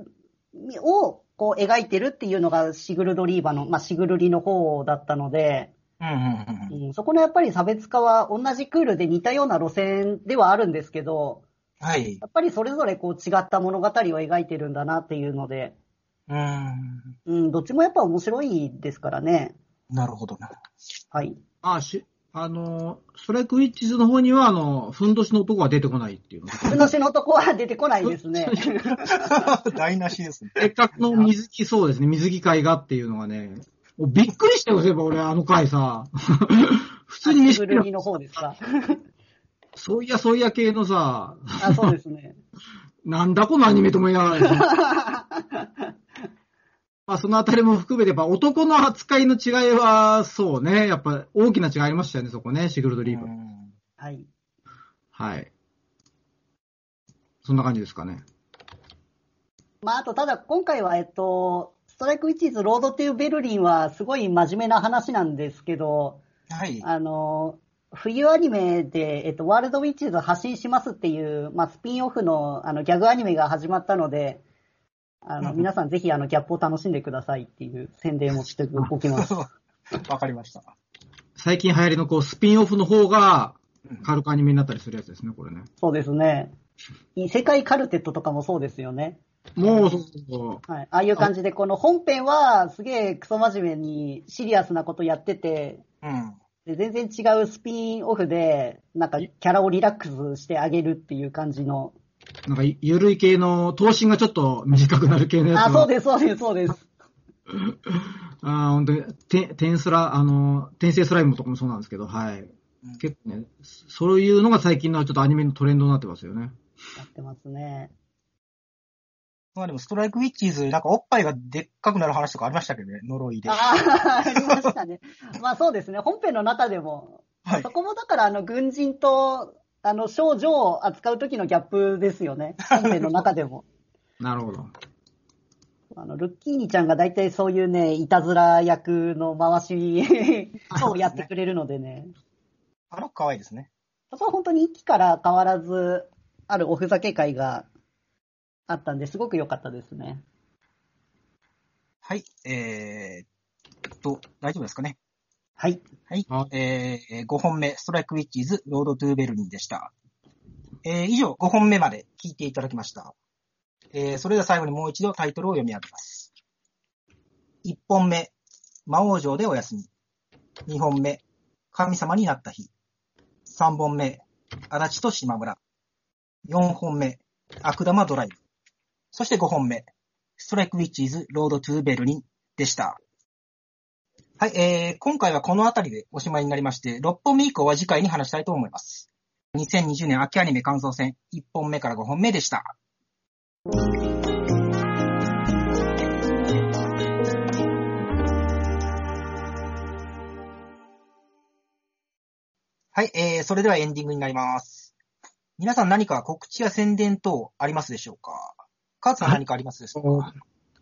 Speaker 3: を、こう描いてるっていうのがシグルドリーバーの、まあシグルリの方だったので、
Speaker 1: うんうんうん
Speaker 3: うんそこのやっぱり差別化は同じクールで似たような路線ではあるんですけど、
Speaker 1: はい。
Speaker 3: やっぱりそれぞれこう違った物語を描いてるんだなっていうので、
Speaker 1: うーん。
Speaker 3: うん、どっちもやっぱ面白いですからね。
Speaker 1: なるほどな。
Speaker 3: はい。
Speaker 2: あ、し、あの、ストライクウィッチズの方には、あの、ふんどしの男が出てこないっていうの。
Speaker 3: ふのしの男は出てこないですね。
Speaker 1: 台無しですね。
Speaker 2: せっかくの水着、そうですね、水着会がっていうのがね、もうびっくりしたよ、そういえば俺、あの回さ。普通に飯食い
Speaker 3: の方ですか。
Speaker 2: そういや、そういや系のさ、
Speaker 3: あ、そうですね。
Speaker 2: なんだこのアニメとも言いながら、まあそのあたりも含めて、やっぱ男の扱いの違いは、そうね、やっぱ大きな違いありましたよね、そこね、シグルドリーブ。
Speaker 1: うん
Speaker 3: はい。
Speaker 2: はい。そんな感じですかね。
Speaker 3: まあ、あと、ただ、今回は、えっと、ストライクウィッチーズロードトゥーベルリンはすごい真面目な話なんですけど、
Speaker 1: はい。
Speaker 3: あの、冬アニメで、えっと、ワールドウィッチーズを発信しますっていう、まあ、スピンオフの、あの、ギャグアニメが始まったので、あの、
Speaker 1: うん
Speaker 3: 皆さんぜひ、あの、ギャップを楽しんでくださいっていう宣伝をしておきます。
Speaker 1: わかりました。
Speaker 2: 最近流行りのこう、スピンオフの方が、
Speaker 1: うん
Speaker 2: 軽くアニメになったりするやつですね、これね。
Speaker 3: そうですね。異世界カルテットとかもそうですよね。
Speaker 2: もう、そうそうそう。
Speaker 3: はい。ああいう感じで、この本編はすげえクソ真面目にシリアスなことやってて、
Speaker 1: うん。
Speaker 3: で全然違うスピンオフで、なんかキャラをリラックスしてあげるっていう感じの。
Speaker 2: なんか、ゆるい系の、頭身がちょっと短くなる系のやつ
Speaker 3: あ、
Speaker 2: は
Speaker 3: そうです、そうです、そうです。
Speaker 2: ああ、本当に、て、天スラ、あの、天性スライムとかもそうなんですけど、はい
Speaker 1: うん。
Speaker 2: 結構ね、そういうのが最近のちょっとアニメのトレンドになってますよね。
Speaker 3: やってますね。
Speaker 1: まあでも、ストライクウィッチーズ、なんかおっぱいがでっかくなる話とかありましたけどね、呪いで。
Speaker 3: ああ、ありましたね。まあそうですね、本編の中でも、
Speaker 1: はい
Speaker 3: そ。こもだから、あの、軍人と、あの、少女を扱う時のギャップですよね。本編の中でも。
Speaker 2: なるほど。
Speaker 3: あの、ルッキーニちゃんが大体そういうね、いたずら役の回し をやってくれるのでね。
Speaker 1: あの子可愛いですね。
Speaker 3: そこは本当に一期から変わらず、あるおふざけ会があったんで、すごく良かったですね。
Speaker 1: はい。えーっと、大丈夫ですかね？
Speaker 3: はい。
Speaker 1: はい。
Speaker 2: は
Speaker 1: えー、5本目、ストライクウィッチーズ、ロードトゥーベルリンでした。えー、以上、5本目まで聞いていただきました。えー、それでは最後にもう一度タイトルを読み上げます。1本目、魔王城でお休み。2本目、神様になった日。3本目、足立と島村。4本目、悪玉ドライブ。そして5本目、ストライクウィッチーズ、ロードトゥーベルリンでした。はい、えー、今回はこの辺りでおしまいになりまして、6本目以降は次回に話したいと思います。2020年秋アニメ感想戦、1本目から5本目でした。はい、えー、それではエンディングになります。皆さん何か告知や宣伝等ありますでしょうか？カーツさん何かありますでしょうか、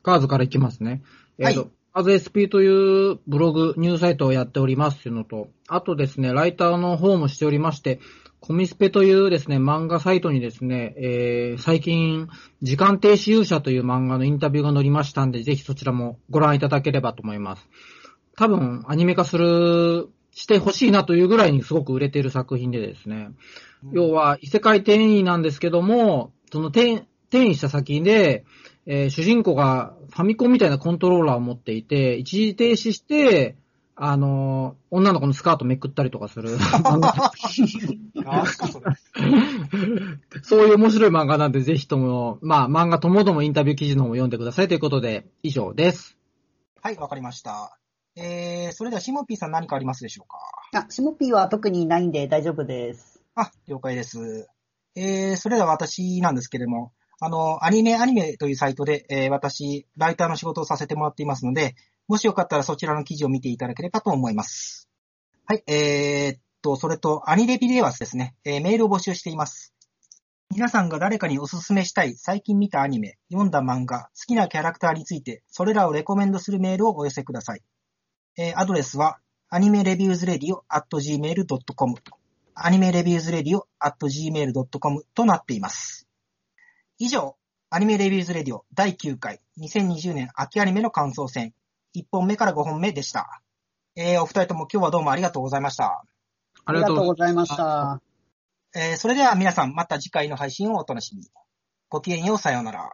Speaker 2: カーズからいきますね。えっ、
Speaker 1: はい
Speaker 2: と、カーズ SP というブログ、ニュースサイトをやっておりますっていうのと、あとですね、ライターの方もしておりまして、コミスペというですね、漫画サイトにですね、えー、最近、時間停止勇者という漫画のインタビューが載りましたんで、ぜひそちらもご覧いただければと思います。多分、アニメ化する、してほしいなというぐらいにすごく売れている作品でですね、要は異世界転移なんですけども、その転転移した先で、えー主人公がファミコンみたいなコントローラーを持っていて、一時停止して、あのー女の子のスカートめくったりとかする。
Speaker 1: そ
Speaker 2: ういう面白い漫画なんで、ぜひとも、まあ、漫画ともどもインタビュー記事の方も読んでくださいということで、以上です。
Speaker 1: はい、わかりました。えー、それではシモピーさん何かありますでしょうか？
Speaker 3: あ、シモピーは特にないんで大丈夫です。
Speaker 1: あ、了解です。えー、それでは私なんですけれども、あの、アニメアニメというサイトで、えー、私、ライターの仕事をさせてもらっていますので、もしよかったらそちらの記事を見ていただければと思います。はい、えー、っと、それと、アニレビではですね、えーメールを募集しています。皆さんが誰かにおすすめしたい最近見たアニメ、読んだ漫画、好きなキャラクターについて、それらをレコメンドするメールをお寄せください。えーアドレスは、アニメレビューズレディオ at gmail.com アニメレビューズレディオ at gmail.com となっています。以上、アニメレビューズレディオ第9回2020年秋アニメの感想戦1本目から5本目でした。えーお二人とも今日はどうもありがとうございました。
Speaker 2: あ
Speaker 3: ありがとうございました。
Speaker 1: えーそれでは皆さんまた次回の配信をお楽しみに。ごきげんよう、さようなら。